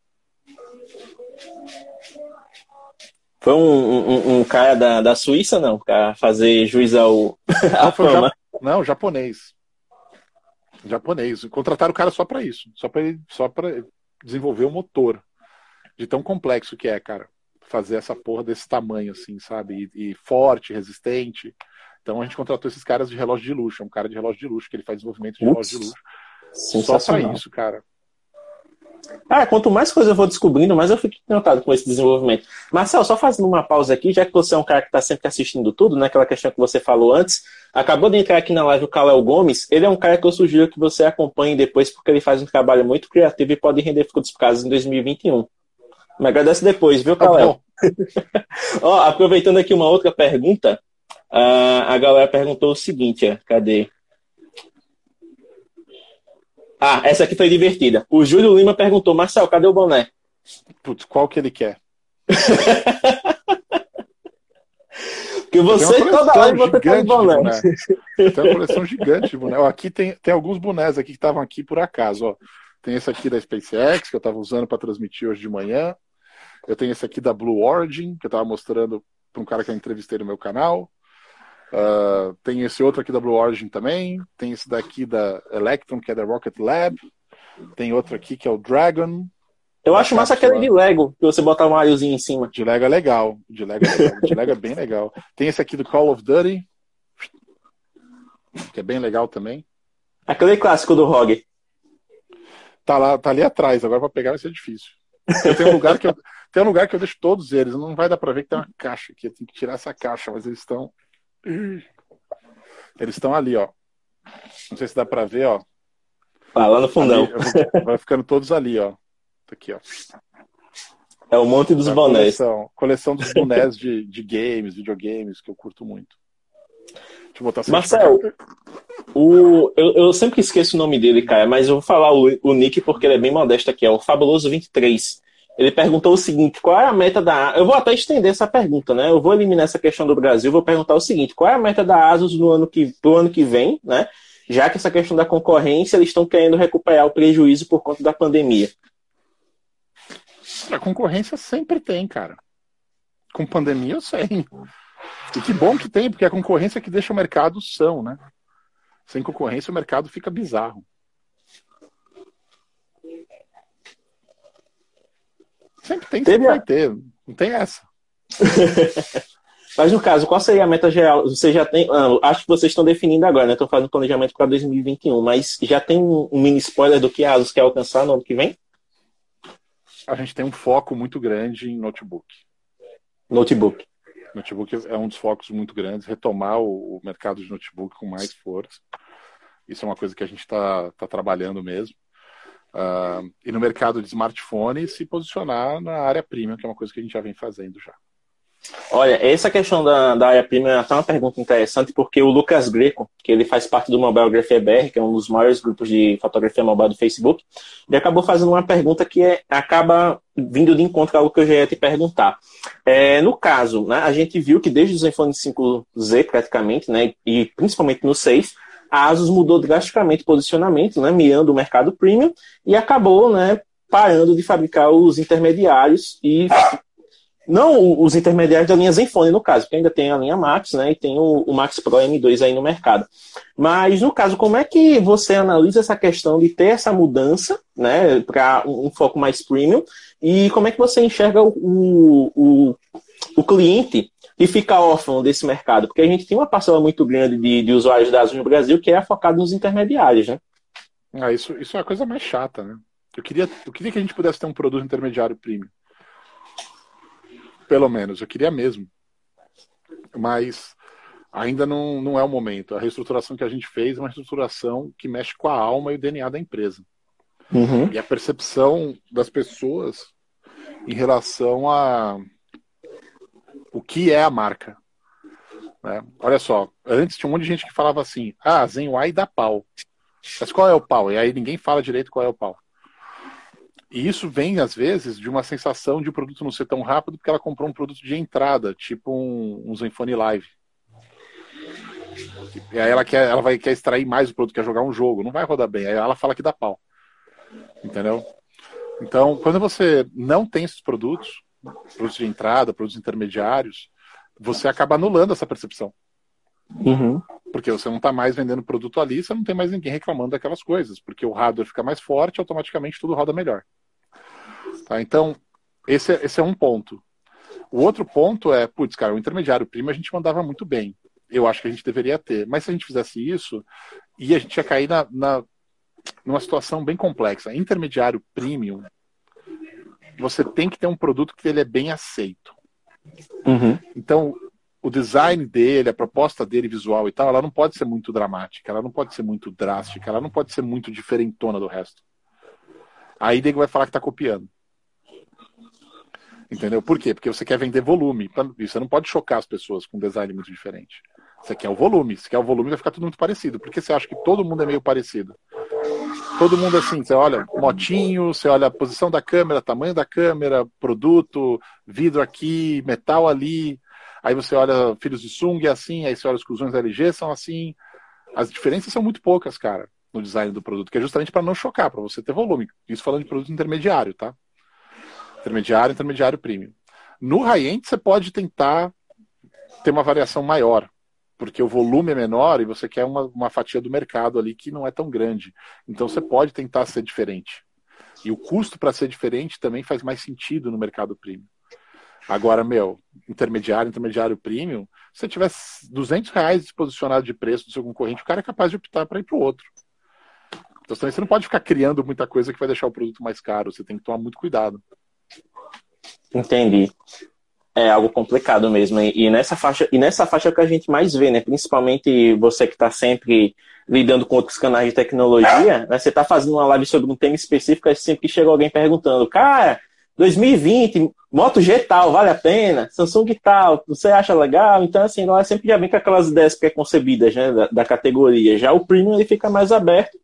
Foi um, um, um, cara da, da Suíça, não? Pra fazer juiz ao. Não, foi fama. não, japonês. Japonês. Contrataram o cara só para isso. Só para só pra desenvolver o motor. De tão complexo que é, cara. Fazer essa porra desse tamanho, assim, sabe? E, e forte, resistente. Então a gente contratou esses caras de relógio de luxo. É um cara de relógio de luxo, que ele faz desenvolvimento de Ups. relógio de luxo. Só pra isso, cara. Ah, quanto mais coisa eu vou descobrindo, mais eu fico encantado com esse desenvolvimento. Marcel, só fazendo uma pausa aqui, já que você é um cara que está sempre assistindo tudo, né? Aquela questão que você falou antes. Acabou de entrar aqui na live o Kalel Gomes. Ele é um cara que eu sugiro que você acompanhe depois, porque ele faz um trabalho muito criativo e pode render frutos casas em 2021. Me agradece depois, viu, Kalel? Tá Ó, aproveitando aqui uma outra pergunta, a galera perguntou o seguinte, cadê? Ah, essa aqui foi divertida. O Júlio Lima perguntou, Marcel, cadê o boné? Putz, qual que ele quer? que você toda hora você tem boné. boné. Tem uma coleção gigante de boné. Ó, aqui tem, tem alguns bonés aqui que estavam aqui por acaso. Ó. Tem esse aqui da SpaceX, que eu estava usando para transmitir hoje de manhã. Eu tenho esse aqui da Blue Origin, que eu estava mostrando para um cara que eu entrevistei no meu canal. Uh, tem esse outro aqui da Blue Origin também. Tem esse daqui da Electron, que é da Rocket Lab. Tem outro aqui que é o Dragon. Eu acho massa aquele de Lego, que você botar um Mariozinho em cima. De Lego é legal. De Lego é legal. de Lego é bem legal. Tem esse aqui do Call of Duty. Que é bem legal também. Aquele clássico do ROG. Tá, lá, tá ali atrás, agora pra pegar vai ser difícil. Eu tenho um lugar que eu, tem um lugar que eu deixo todos eles. Não vai dar pra ver que tem uma caixa aqui. Eu tenho que tirar essa caixa, mas eles estão eles estão ali, ó. Não sei se dá para ver, ó. Ah, lá no fundão. Ali, vai ficando todos ali, ó. Tá aqui, ó. É o monte dos é bonés. Coleção, coleção dos bonés de, de games, videogames, que eu curto muito. Deixa eu botar Marcel, o, eu, eu, sempre esqueço o nome dele, cara, mas eu vou falar o, o nick porque ele é bem modesto aqui, é o Fabuloso 23. Ele perguntou o seguinte: qual é a meta da. Eu vou até estender essa pergunta, né? Eu vou eliminar essa questão do Brasil, vou perguntar o seguinte: qual é a meta da ASUS no ano que, pro ano que vem, né? Já que essa questão da concorrência, eles estão querendo recuperar o prejuízo por conta da pandemia. A concorrência sempre tem, cara. Com pandemia eu sei. E que bom que tem, porque é a concorrência que deixa o mercado são, né? Sem concorrência o mercado fica bizarro. Sempre tem, sempre vai ter. Não tem essa. Mas no caso, qual seria a meta geral? Você já tem. Ah, acho que vocês estão definindo agora, né? Estão fazendo planejamento para 2021, mas já tem um, mini spoiler do que a ASUS quer alcançar no ano que vem? A gente tem um foco muito grande em notebook. Notebook. Notebook é um dos focos muito grandes, retomar o, o mercado de notebook com mais força. Isso é uma coisa que a gente está tá trabalhando mesmo. Uh, e no mercado de smartphone se posicionar na área premium, que é uma coisa que a gente já vem fazendo já. Olha, essa questão da, da área premium é até uma pergunta interessante, porque o Lucas Greco, que ele faz parte do Mobile Graphy BR, que é um dos maiores grupos de fotografia mobile do Facebook, ele acabou fazendo uma pergunta que é, acaba vindo de encontro a algo que eu já ia te perguntar. É, no caso, né, a gente viu que desde os iPhone 5Z, praticamente, né, e principalmente no 6, a Asus mudou drasticamente o posicionamento, né, miando o mercado premium e acabou, né, parando de fabricar os intermediários e não os intermediários da linha Zenfone, no caso, porque ainda tem a linha Max, né, e tem o, o, Max Pro M2 aí no mercado. Mas, no caso, como é que você analisa essa questão de ter essa mudança, né, para um, um, foco mais premium, e como é que você enxerga o, o cliente e fica órfão desse mercado? Porque a gente tem uma parcela muito grande de, de usuários da Azul no Brasil que é focado nos intermediários, né? Ah, isso, isso é a coisa mais chata, né? Eu queria, eu queria que a gente pudesse ter um produto intermediário premium. Pelo menos, eu queria mesmo. Mas ainda não, não é o momento. A reestruturação que a gente fez é uma reestruturação que mexe com a alma e o DNA da empresa. Uhum. E a percepção das pessoas em relação a, o que é a marca. Né? Olha só, antes tinha um monte de gente que falava assim: ah, ZenY dá pau. Mas qual é o pau? E aí ninguém fala direito qual é o pau. E isso vem, às vezes, de uma sensação de o produto não ser tão rápido porque ela comprou um produto de entrada, tipo um, um Zenfone Live. E aí ela quer, ela vai quer extrair mais o produto, quer jogar um jogo, não vai rodar bem. Aí ela fala que dá pau. Entendeu? Então, quando você não tem esses produtos, produtos de entrada, produtos intermediários, você acaba anulando essa percepção. Uhum. Porque você não está mais vendendo produto ali, você não tem mais ninguém reclamando daquelas coisas, porque o hardware fica mais forte, automaticamente tudo roda melhor. Tá? Então, esse é, esse é um ponto. O outro ponto é, putz, cara, o intermediário primo a gente mandava muito bem. Eu acho que a gente deveria ter. Mas se a gente fizesse isso, e a gente ia cair na, na, numa situação bem complexa. Intermediário premium, você tem que ter um produto que ele é bem aceito. Uhum. Então, o design dele, a proposta dele visual e tal, ela não pode ser muito dramática, ela não pode ser muito drástica, ela não pode ser muito diferentona do resto. Aí nego vai falar que está copiando. Entendeu? Por quê? Porque você quer vender volume. Você não pode chocar as pessoas com um design muito diferente. Você quer o volume. Se quer o volume, vai ficar tudo muito parecido. Porque você acha que todo mundo é meio parecido. Todo mundo assim, você olha motinho, você olha a posição da câmera, tamanho da câmera, produto, vidro aqui, metal ali. Aí você olha filhos de Sung é assim, aí você olha os cuzões da LG são assim. As diferenças são muito poucas, cara, no design do produto, que é justamente para não chocar, para você ter volume. Isso falando de produto intermediário, tá? intermediário, intermediário premium. No high-end você pode tentar ter uma variação maior, porque o volume é menor e você quer uma, uma fatia do mercado ali que não é tão grande. Então você pode tentar ser diferente. E o custo para ser diferente também faz mais sentido no mercado premium. Agora, meu, intermediário, intermediário premium, se você tiver 200 reais posicionado de preço do seu concorrente, o cara é capaz de optar para ir para o outro. Então também você não pode ficar criando muita coisa que vai deixar o produto mais caro. Você tem que tomar muito cuidado. Entendi. É algo complicado mesmo. E nessa faixa, e nessa faixa é que a gente mais vê, né? Principalmente você que está sempre lidando com outros canais de tecnologia, né? Você está fazendo uma live sobre um tema específico, é sempre que chega alguém perguntando, cara, 2020, Moto G tal, vale a pena? Samsung tal, você acha legal? Então, assim, ela sempre já vem com aquelas ideias preconcebidas, né, da, da categoria. Já o Premium, ele fica mais aberto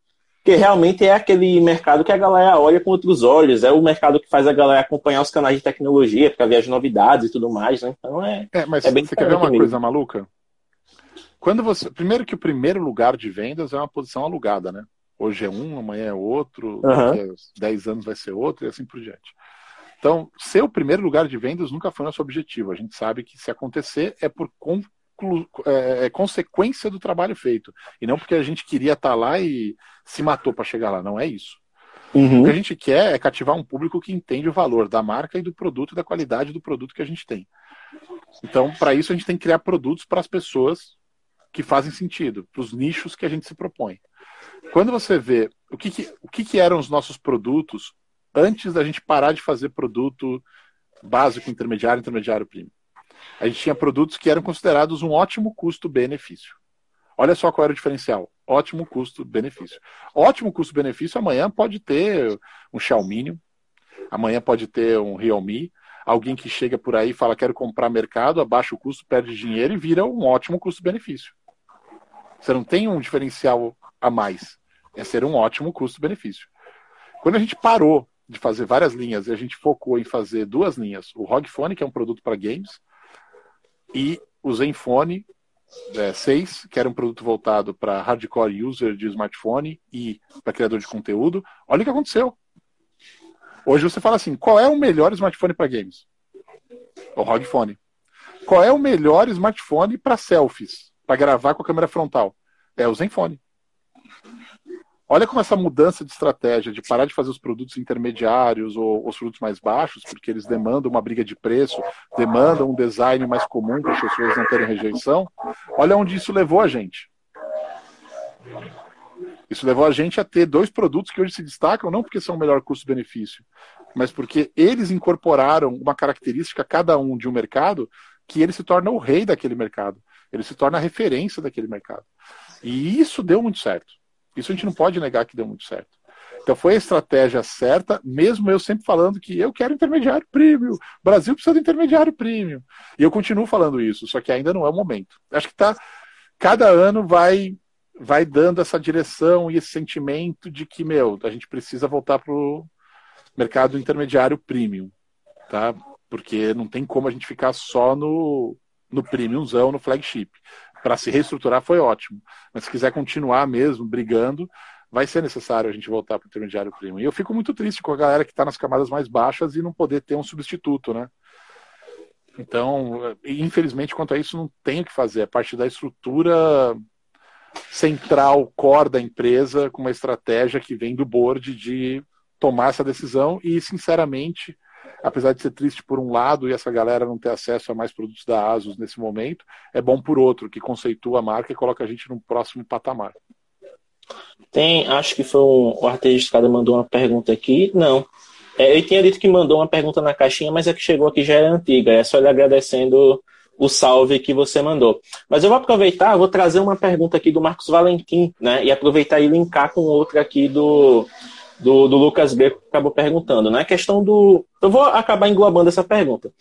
porque realmente é aquele mercado que a galera olha com outros olhos, é o mercado que faz a galera acompanhar os canais de tecnologia, para ver as novidades e tudo mais, né? Então é. É, mas é bem você quer ver uma mesmo. coisa maluca? Quando você. Primeiro que o primeiro lugar de vendas é uma posição alugada, né? Hoje é um, amanhã é outro, uhum. daqui a 10 anos vai ser outro e assim por diante. Então, ser o primeiro lugar de vendas nunca foi nosso objetivo. A gente sabe que se acontecer é por é, consequência do trabalho feito. E não porque a gente queria estar tá lá e se matou para chegar lá. Não é isso. Uhum. O que a gente quer é cativar um público que entende o valor da marca e do produto e da qualidade do produto que a gente tem. Então, para isso, a gente tem que criar produtos para as pessoas que fazem sentido, para os nichos que a gente se propõe. Quando você vê o que, que o que, que eram os nossos produtos antes da gente parar de fazer produto básico, intermediário, intermediário primo a gente tinha produtos que eram considerados um ótimo custo-benefício. Olha só qual era o diferencial. Ótimo custo-benefício. Ótimo custo-benefício, amanhã pode ter um Xiaomi, amanhã pode ter um Realme, alguém que chega por aí e fala quero comprar mercado, abaixa o custo, perde dinheiro e vira um ótimo custo-benefício. Você não tem um diferencial a mais. É ser um ótimo custo-benefício. Quando a gente parou de fazer várias linhas e a gente focou em fazer duas linhas, o ROG Phone, que é um produto para games, e o Zenfone é, 6, que era um produto voltado para hardcore user de smartphone e para criador de conteúdo. Olha o que aconteceu. Hoje você fala assim: qual é o melhor smartphone para games? O ROG Phone. Qual é o melhor smartphone para selfies, para gravar com a câmera frontal? É o Zenfone. Olha como essa mudança de estratégia, de parar de fazer os produtos intermediários ou os produtos mais baixos, porque eles demandam uma briga de preço, demandam um design mais comum para as pessoas não terem rejeição. Olha onde isso levou a gente. Isso levou a gente a ter dois produtos que hoje se destacam, não porque são o melhor custo-benefício, mas porque eles incorporaram uma característica, cada um, de um mercado, que ele se torna o rei daquele mercado. Ele se torna a referência daquele mercado. E isso deu muito certo. Isso a gente não pode negar que deu muito certo. Então foi a estratégia certa, mesmo eu sempre falando que eu quero intermediário premium. Brasil precisa de intermediário premium. E eu continuo falando isso, só que ainda não é o momento. Acho que tá cada ano vai vai dando essa direção e esse sentimento de que, meu, a gente precisa voltar pro mercado intermediário premium, tá? Porque não tem como a gente ficar só no, no premiumzão, no flagship. Para se reestruturar foi ótimo. Mas se quiser continuar mesmo brigando, vai ser necessário a gente voltar para o intermediário premium. E eu fico muito triste com a galera que está nas camadas mais baixas e não poder ter um substituto, né? Então, infelizmente, quanto a isso, não tem o que fazer. É parte da estrutura central, core da empresa, com uma estratégia que vem do board de tomar essa decisão e, sinceramente, apesar de ser triste por um lado e essa galera não ter acesso a mais produtos da Asus nesse momento, é bom por outro, que conceitua a marca e coloca a gente no próximo patamar. Tem, acho que foi um, o artista que mandou uma pergunta aqui. Não. É, ele tinha dito que mandou uma pergunta na caixinha, mas a que chegou aqui já era antiga. É só ele agradecendo o salve que você mandou. Mas eu vou aproveitar, vou trazer uma pergunta aqui do Marcos Valentim, né? E aproveitar e linkar com outra aqui do, do, do Lucas que acabou perguntando, né? A questão do. Eu vou acabar englobando essa pergunta.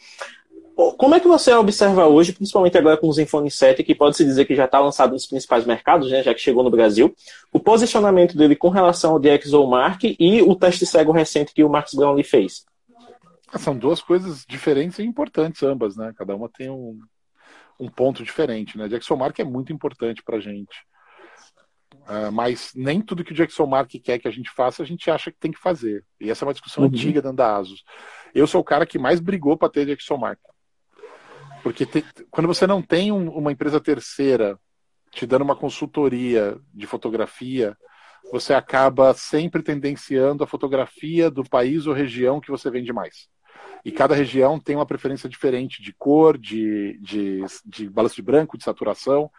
Como é que você observa hoje, principalmente agora com o Zenfone 7, que pode-se dizer que já está lançado nos principais mercados, né, já que chegou no Brasil, o posicionamento dele com relação ao DxOMark e o teste cego recente que o Marcos Brownlee fez? São duas coisas diferentes e importantes ambas, né? Cada uma tem um, um ponto diferente, né? DxOMark é muito importante para a gente. Uh, mas nem tudo que o DxOMark quer que a gente faça, a gente acha que tem que fazer. E essa é uma discussão uhum. antiga dentro da ASUS. Eu sou o cara que mais brigou para ter DxOMark. Porque te, quando você não tem um, uma empresa terceira te dando uma consultoria de fotografia, você acaba sempre tendenciando a fotografia do país ou região que você vende mais. E cada região tem uma preferência diferente de cor, de, de, de balanço de branco, de saturação.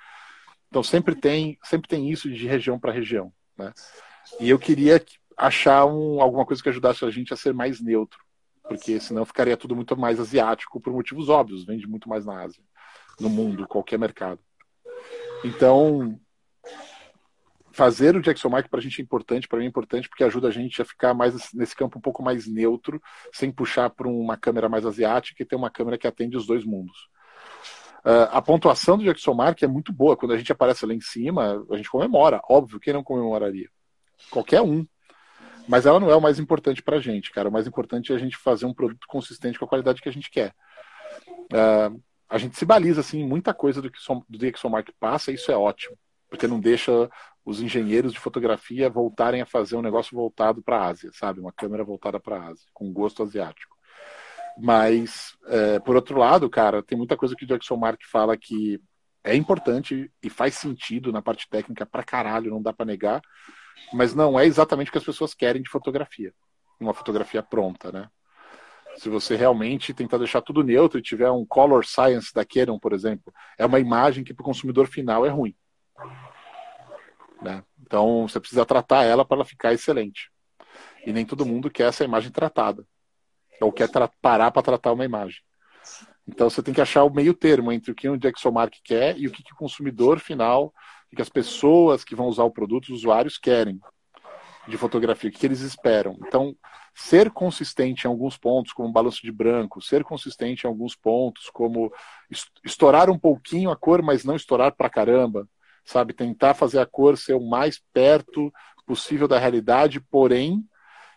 Então sempre tem, sempre tem isso de região para região. Né? E eu queria achar um, alguma coisa que ajudasse a gente a ser mais neutro porque senão ficaria tudo muito mais asiático por motivos óbvios, vende muito mais na Ásia, no mundo, qualquer mercado. Então, fazer o Jackson Mark para a gente é importante, para mim é importante porque ajuda a gente a ficar mais nesse campo um pouco mais neutro, sem puxar para uma câmera mais asiática e ter uma câmera que atende os dois mundos. Uh, a pontuação do Jackson Mark é muito boa. Quando a gente aparece lá em cima, a gente comemora. Óbvio, quem não comemoraria? Qualquer um. Mas ela não é o mais importante para a gente, cara. O mais importante é a gente fazer um produto consistente com a qualidade que a gente quer. Uh, a gente se baliza assim muita coisa do que do DxOMark passa, e isso é ótimo, porque não deixa os engenheiros de fotografia voltarem a fazer um negócio voltado para a Ásia, sabe? Uma câmera voltada para a Ásia, com gosto asiático. Mas, é, por outro lado, cara, tem muita coisa que o DxOMark fala que é importante e faz sentido na parte técnica pra caralho, não dá para negar, mas não é exatamente o que as pessoas querem de fotografia. Uma fotografia pronta, né? Se você realmente tentar deixar tudo neutro e tiver um color science da Canon, por exemplo, é uma imagem que para o consumidor final é ruim. Né? Então você precisa tratar ela para ela ficar excelente. E nem todo mundo quer essa imagem tratada. Ou quer parar para tratar uma imagem. Então você tem que achar o meio termo entre o que o DxOMark quer e o que, que o consumidor final o que as pessoas que vão usar o produto, os usuários, querem de fotografia, o que eles esperam. Então, ser consistente em alguns pontos, como balanço de branco, ser consistente em alguns pontos, como estourar um pouquinho a cor, mas não estourar pra caramba, sabe? Tentar fazer a cor ser o mais perto possível da realidade, porém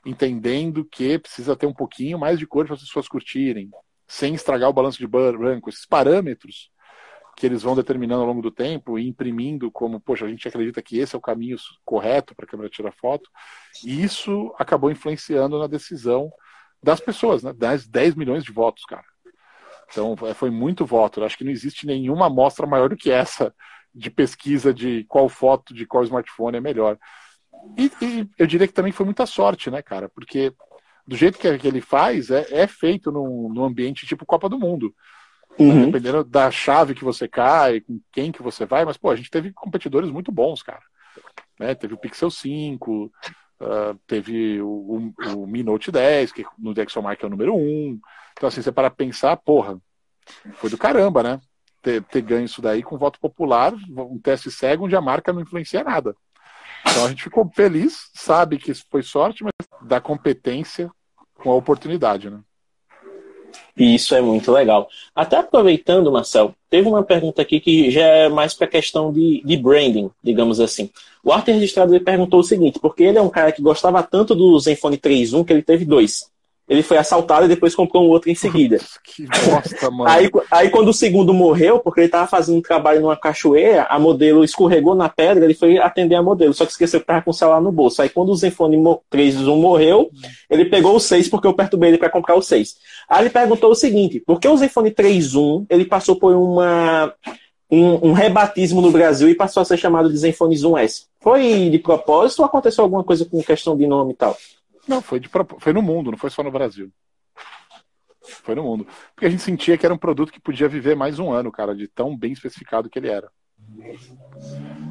entendendo que precisa ter um pouquinho mais de cor para as pessoas curtirem, sem estragar o balanço de branco. Esses parâmetros que eles vão determinando ao longo do tempo e imprimindo como, poxa, a gente acredita que esse é o caminho correto para a câmera tirar foto. E isso acabou influenciando na decisão das pessoas, né? 10, 10 milhões de votos, cara. Então é, foi muito voto. Eu acho que não existe nenhuma amostra maior do que essa de pesquisa de qual foto de qual smartphone é melhor. E, e eu diria que também foi muita sorte, né, cara? Porque do jeito que, ele faz, é, é feito num, num ambiente tipo Copa do Mundo. Uhum. Dependendo da chave que você cai, com quem que você vai, mas pô, a gente teve competidores muito bons, cara. Né? Teve o Pixel 5, uh, ah, teve o, o, o, Mi Note 10, que no DxOMark é o número 1. Então, assim, você para pensar, porra, foi do caramba, né? Ter, ter ganho isso daí com voto popular, um teste cego onde a marca não influencia nada. Então a gente ficou feliz, sabe que isso foi sorte, mas da competência com a oportunidade, né? E isso é muito legal. Até aproveitando, Marcel, teve uma pergunta aqui que já é mais para a questão de, de branding, digamos assim. O Arte Registrado ele perguntou o seguinte, porque ele é um cara que gostava tanto do Zenfone 3.1 que ele teve dois ele foi assaltado e depois comprou um outro em seguida. que bosta, mano. Aí, aí quando o segundo morreu, porque ele tava fazendo um trabalho numa cachoeira, a modelo escorregou na pedra, ele foi atender a modelo, só que esqueceu que tava com o celular no bolso. Aí quando o Zenfone 3.1 morreu, ele pegou o 6 porque eu perturbei ele para comprar o 6. Aí ele perguntou o seguinte, por que o Zenfone 3.1 ele passou por uma um, um, rebatismo no Brasil e passou a ser chamado de Zenfone 1S? Foi de propósito ou aconteceu alguma coisa com questão de nome e tal? Não, foi, de, foi no mundo, não foi só no Brasil. Foi no mundo. Porque a gente sentia que era um produto que podia viver mais um ano, cara, de tão bem especificado que ele era.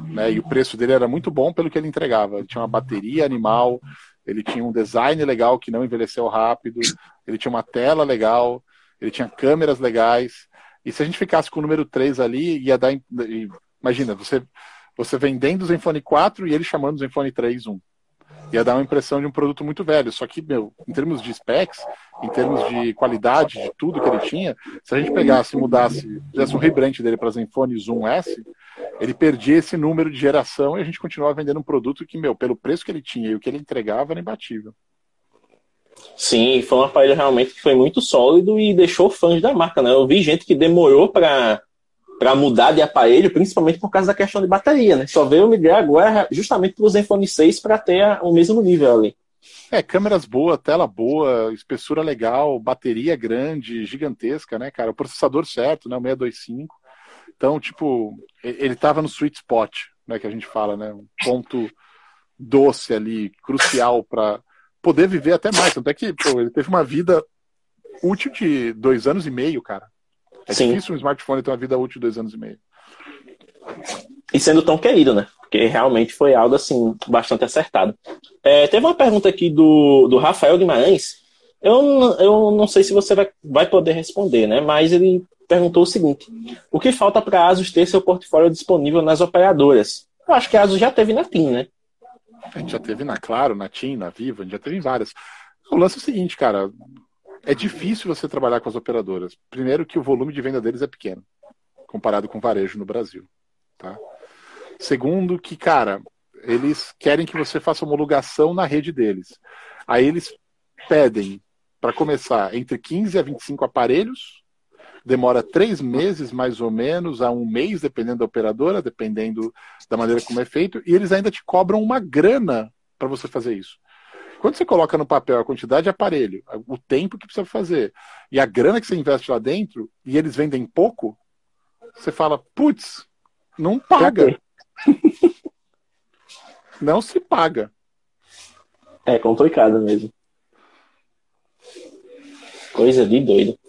Né? E o preço dele era muito bom pelo que ele entregava. Ele tinha uma bateria animal, ele tinha um design legal que não envelheceu rápido, ele tinha uma tela legal, ele tinha câmeras legais. E se a gente ficasse com o número 3 ali, ia dar. Imagina, você, você vendendo o Zenfone 4 e ele chamando o Zenfone 3 1 ia dar uma impressão de um produto muito velho. Só que, meu, em termos de specs, em termos de qualidade, de tudo que ele tinha, se a gente pegasse mudasse, fizesse um rebrand dele para Zenfone Zoom S, ele perdia esse número de geração e a gente continuava vendendo um produto que, meu, pelo preço que ele tinha e o que ele entregava, era imbatível. Sim, foi um aparelho realmente que foi muito sólido e deixou fãs da marca, né? Eu vi gente que demorou para para mudar de aparelho, principalmente por causa da questão de bateria, né? Só veio migrar agora justamente para o Zenfone 6 para ter o mesmo nível ali. É, câmeras boas, tela boa, espessura legal, bateria grande, gigantesca, né, cara? O processador certo, né? O 625. Então, tipo, ele tava no sweet spot, né? Que a gente fala, né? Um ponto doce ali, crucial para poder viver até mais. Tanto é que, pô, ele teve uma vida útil de dois anos e meio, cara. É Sim. difícil um smartphone ter uma vida útil de dois anos e meio. E sendo tão querido, né? Porque realmente foi algo assim, bastante acertado. É, teve uma pergunta aqui do, do Rafael Guimarães. Eu, eu não sei se você vai, vai poder responder, né? Mas ele perguntou o seguinte: O que falta para a Asus ter seu portfólio disponível nas operadoras? Eu acho que a Asus já teve na TIM, né? A gente já teve na Claro, na TIM, na Viva, a gente já teve em várias. O lance é o seguinte, cara é difícil você trabalhar com as operadoras. Primeiro que o volume de venda deles é pequeno, comparado com o varejo no Brasil. Tá? Segundo que, cara, eles querem que você faça homologação na rede deles. Aí eles pedem, para começar, entre 15 a 25 aparelhos, demora três meses mais ou menos, a um mês, dependendo da operadora, dependendo da maneira como é feito, e eles ainda te cobram uma grana para você fazer isso. Quando você coloca no papel a quantidade de aparelho, o tempo que precisa fazer e a grana que você investe lá dentro, e eles vendem pouco, você fala, putz, não paga. não se paga. É complicado mesmo. Coisa de doido.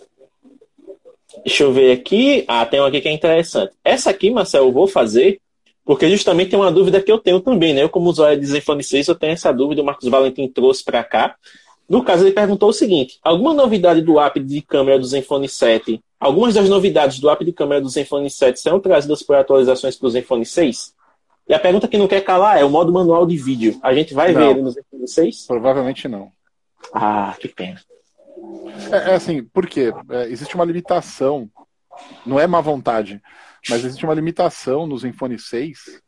Deixa eu ver aqui. Ah, tem uma aqui que é interessante. Essa aqui, Marcelo, eu vou fazer porque justamente tem uma dúvida que eu tenho também, né? Eu, como usuário de Zenfone 6, eu tenho essa dúvida, o Marcos Valentim trouxe para cá. No caso, ele perguntou o seguinte: alguma novidade do app de câmera do Zenfone 7? Algumas das novidades do app de câmera do Zenfone 7 serão trazidas por atualizações para o Zenfone 6? E a pergunta que não quer calar é o modo manual de vídeo. A gente vai não, ver ele no Zenfone 6? Provavelmente não. Ah, que pena. É, é assim, por quê? É, existe uma limitação, não é má vontade mas existe uma limitação no Zenfone 6,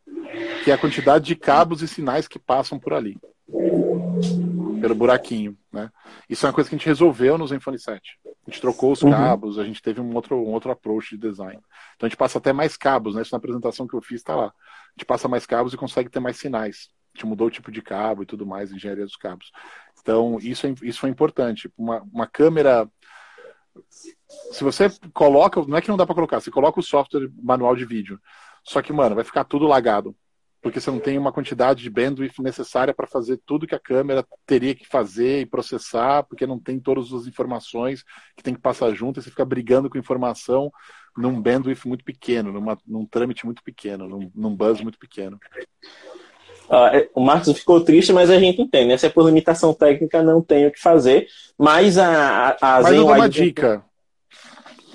que é a quantidade de cabos e sinais que passam por ali. Pelo buraquinho, né? Isso é uma coisa que a gente resolveu no Zenfone 7. A gente trocou os uhum. cabos, a gente teve um outro, um outro approach de design. Então a gente passa até mais cabos, né? Isso na apresentação que eu fiz está lá. A gente passa mais cabos e consegue ter mais sinais. A gente mudou o tipo de cabo e tudo mais, engenharia dos cabos. Então, isso, é, isso foi importante. Uma, uma câmera se você coloca, não é que não dá para colocar, você coloca o software manual de vídeo. Só que, mano, vai ficar tudo lagado. Porque você não tem uma quantidade de bandwidth necessária para fazer tudo que a câmera teria que fazer e processar, porque não tem todas as informações que tem que passar junto, e você fica brigando com informação num bandwidth muito pequeno, numa, num trâmite muito pequeno, num, num buzz muito pequeno. Uh, o Marcos ficou triste, mas a gente entende. Né? Se é por limitação técnica, não tem o que fazer. Mas a, a, a Mas eu dou uma dica.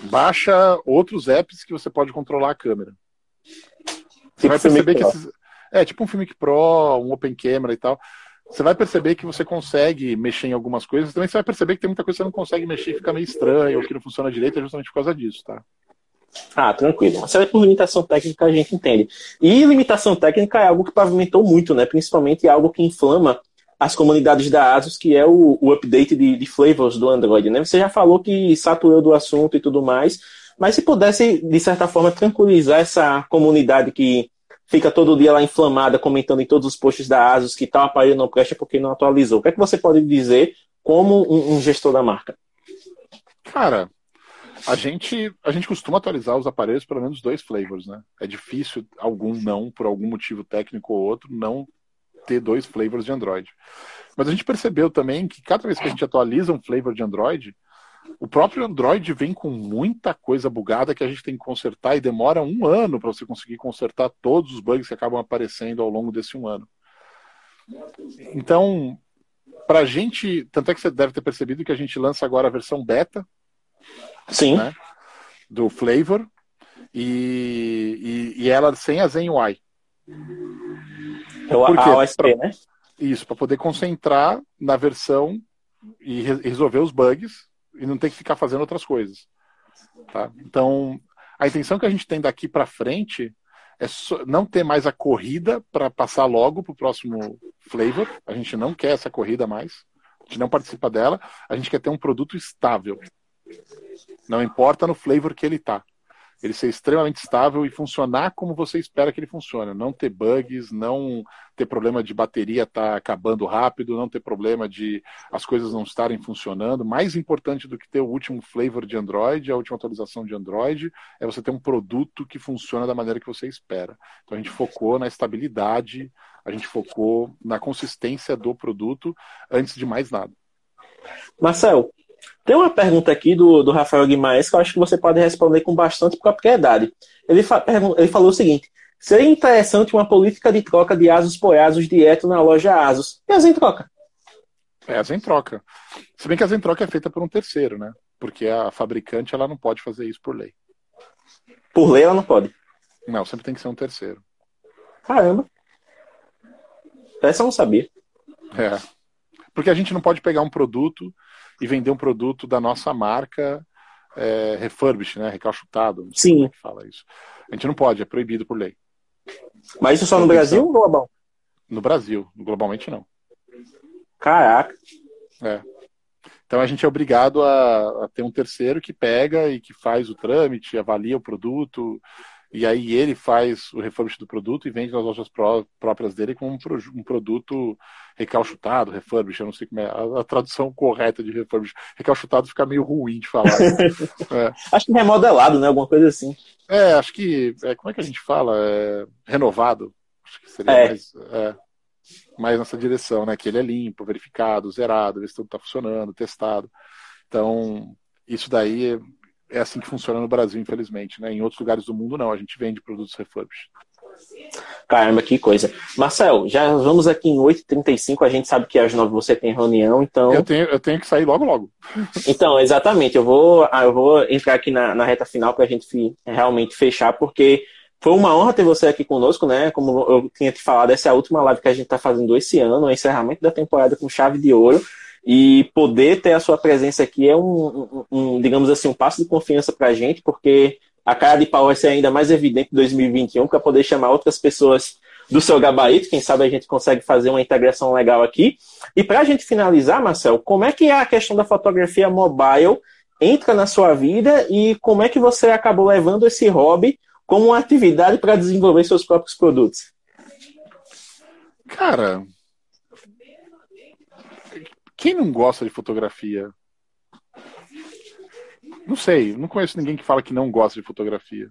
Baixa outros apps que você pode controlar a câmera. Você tipo vai perceber que esses... É, tipo um Filmic Pro, um Open Camera e tal. você vai perceber que você consegue mexer em algumas coisas, também você vai perceber que tem muita coisa que você não consegue mexer e fica meio estranho, ou que não funciona direito, é justamente por causa disso, tá? Ah, tranquilo. Mas é por limitação técnica, a gente entende. E limitação técnica é algo que pavimentou muito, né? Principalmente algo que inflama as comunidades da ASUS, que é o, o update de, de, flavors do Android, né? Você já falou que saturou do assunto e tudo mais, mas se pudesse, de certa forma, tranquilizar essa comunidade que fica todo dia lá inflamada, comentando em todos os posts da ASUS que tal aparelho não presta porque não atualizou. O que é que você pode dizer como um, um gestor da marca? Cara, a gente, a gente costuma atualizar os aparelhos pelo menos dois flavors, né? É difícil algum não, por algum motivo técnico ou outro, não ter dois flavors de Android. Mas a gente percebeu também que cada vez que a gente atualiza um flavor de Android, o próprio Android vem com muita coisa bugada que a gente tem que consertar e demora um ano para você conseguir consertar todos os bugs que acabam aparecendo ao longo desse um ano. Então, para a gente, tanto é que você deve ter percebido que a gente lança agora a versão beta Sim. Né, do Flavor e, e, e, ela sem a Zen UI. Então, a OSP, pra, né? Isso, para poder concentrar na versão e re resolver os bugs e não ter que ficar fazendo outras coisas. Tá? Então, a intenção que a gente tem daqui para frente é não ter mais a corrida para passar logo para o próximo flavor. A gente não quer essa corrida mais. A gente não participa dela. A gente quer ter um produto estável. Não importa no flavor que ele está ele ser extremamente estável e funcionar como você espera que ele funcione. Não ter bugs, não ter problema de bateria estar tá acabando rápido, não ter problema de as coisas não estarem funcionando. Mais importante do que ter o último flavor de Android, a última atualização de Android, é você ter um produto que funciona da maneira que você espera. Então a gente focou na estabilidade, a gente focou na consistência do produto antes de mais nada. Marcel, tem uma pergunta aqui do, do Rafael Guimarães que eu acho que você pode responder com bastante propriedade. Ele, fa ele falou o seguinte: seria interessante uma política de troca de Asus por Asus direto na loja Asus. E a Zen troca? É, a Zen troca. Se bem que a Zen troca é feita por um terceiro, né? Porque a fabricante ela não pode fazer isso por lei. Por lei ela não pode? Não, sempre tem que ser um terceiro. Caramba. Essa eu não sabia. É. Porque a gente não pode pegar um produto e vender um produto da nossa marca é, refurbished, né? Recalchutado. Sim. É fala isso. A gente não pode, é proibido por lei. Mas isso só no Brasil ou global? No Brasil, globalmente não. Caraca. É. Então a gente é obrigado a, a, ter um terceiro que pega e que faz o trâmite, avalia o produto, e aí ele faz o refurbish do produto e vende nas lojas pró próprias dele como um, pro um, produto recalchutado, refurbish, eu não sei como é a, a, tradução correta de refurbish. Recalchutado fica meio ruim de falar. é. Acho que remodelado, né? Alguma coisa assim. É, acho que. É, como é que a gente fala? É, renovado. Acho que seria é. mais, é, mais nessa direção, né? Que ele é limpo, verificado, zerado, ver se tudo está funcionando, testado. Então, isso daí é assim que funciona no Brasil, infelizmente. Né? Em outros lugares do mundo, não. A gente vende produtos refurbished. Caramba, que coisa. Marcel, já vamos aqui em 8h35. A gente sabe que às 9 você tem reunião, então. Eu tenho, eu tenho que sair logo, logo. Então, exatamente. Eu vou, ah, eu vou entrar aqui na, na reta final para a gente realmente fechar, porque foi uma honra ter você aqui conosco, né? Como eu tinha te falado, essa é a última live que a gente está fazendo esse ano, o encerramento da temporada com chave de ouro. E poder ter a sua presença aqui é um, um, um digamos assim, um passo de confiança para a gente, porque a cara de pau vai ser ainda mais evidente em 2021 para poder chamar outras pessoas do seu gabarito. Quem sabe a gente consegue fazer uma integração legal aqui. E para a gente finalizar, Marcel, como é que é a questão da fotografia mobile entra na sua vida e como é que você acabou levando esse hobby como uma atividade para desenvolver seus próprios produtos? Cara, quem não gosta de fotografia? Não sei, não conheço ninguém que fala que não gosta de fotografia.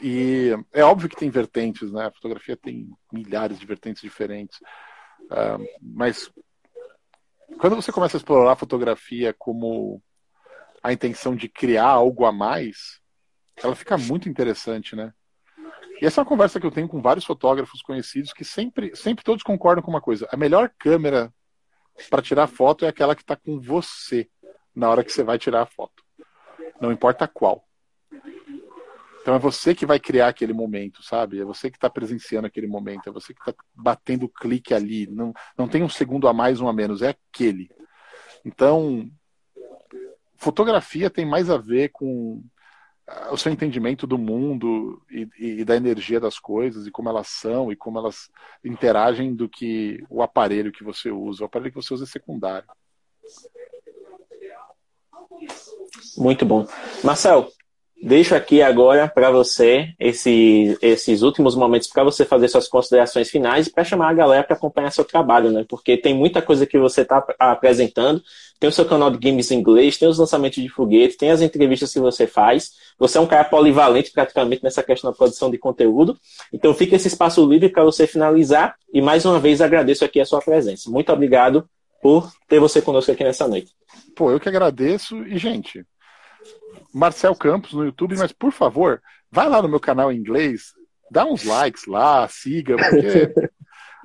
E é óbvio que tem vertentes, né? A fotografia tem milhares de vertentes diferentes. Uh, mas quando você começa a explorar a fotografia como a intenção de criar algo a mais, ela fica muito interessante, né? E essa é uma conversa que eu tenho com vários fotógrafos conhecidos que sempre, sempre todos concordam com uma coisa: a melhor câmera para tirar foto é aquela que está com você na hora que você vai tirar a foto. Não importa qual. Então é você que vai criar aquele momento, sabe? É você que está presenciando aquele momento, é você que está batendo clique ali. Não, não tem um segundo a mais, um a menos, é aquele. Então, fotografia tem mais a ver com o seu entendimento do mundo e, e, da energia das coisas e como elas são e como elas interagem do que o aparelho que você usa. O aparelho que você usa é secundário. Muito bom. Marcel, deixo aqui agora para você esse, esses últimos momentos para você fazer suas considerações finais e para chamar a galera para acompanhar seu trabalho, né? Porque tem muita coisa que você está apresentando. Tem o seu canal de games em inglês, tem os lançamentos de foguete, tem as entrevistas que você faz. Você é um cara polivalente praticamente nessa questão da produção de conteúdo. Então fica esse espaço livre para você finalizar e mais uma vez agradeço aqui a sua presença. Muito obrigado por ter você conosco aqui nessa noite. Pô, eu que agradeço e gente, Marcel Campos no YouTube, mas por favor, vai lá no meu canal em inglês, dá uns likes lá, siga, porque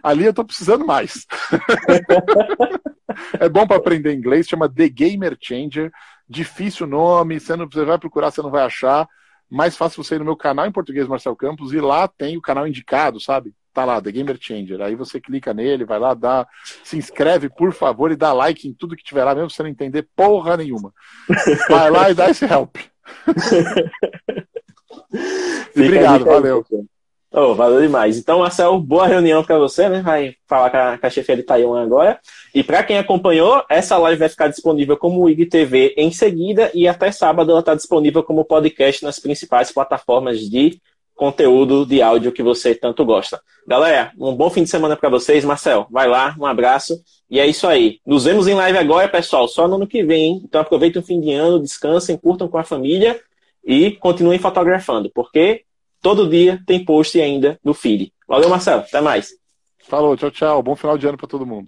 ali eu tô precisando mais. é bom para aprender inglês, chama The Gamer Changer. Difícil nome, você, não, você vai procurar, você não vai achar. Mais fácil você ir no meu canal em português, Marcel Campos, e lá tem o canal indicado, sabe? Tá lá, The Gamer Changer. Aí você clica nele, vai lá, dá, se inscreve, por favor, e dá like em tudo que tiver lá, mesmo você não entender porra nenhuma. Vai lá e dá esse help. Obrigado, valeu. Oh, valeu demais. Então, Marcel, boa reunião para você, né? Vai falar com a, com a chefia de Taiwan agora. E para quem acompanhou, essa live vai ficar disponível como IGTV em seguida e até sábado ela está disponível como podcast nas principais plataformas de conteúdo de áudio que você tanto gosta. Galera, um bom fim de semana para vocês. Marcel, vai lá, um abraço. E é isso aí. Nos vemos em live agora, pessoal, só no ano que vem. Hein? Então aproveitem o fim de ano, descansem, curtam com a família e continuem fotografando, porque todo dia tem post ainda no feed. Valeu, Marcelo. Até mais. Falou, tchau, tchau. Bom final de ano para todo mundo.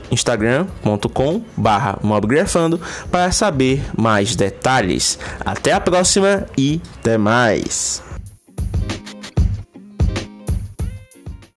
instagram.com mobgrafando para saber mais detalhes. Até a próxima e até mais!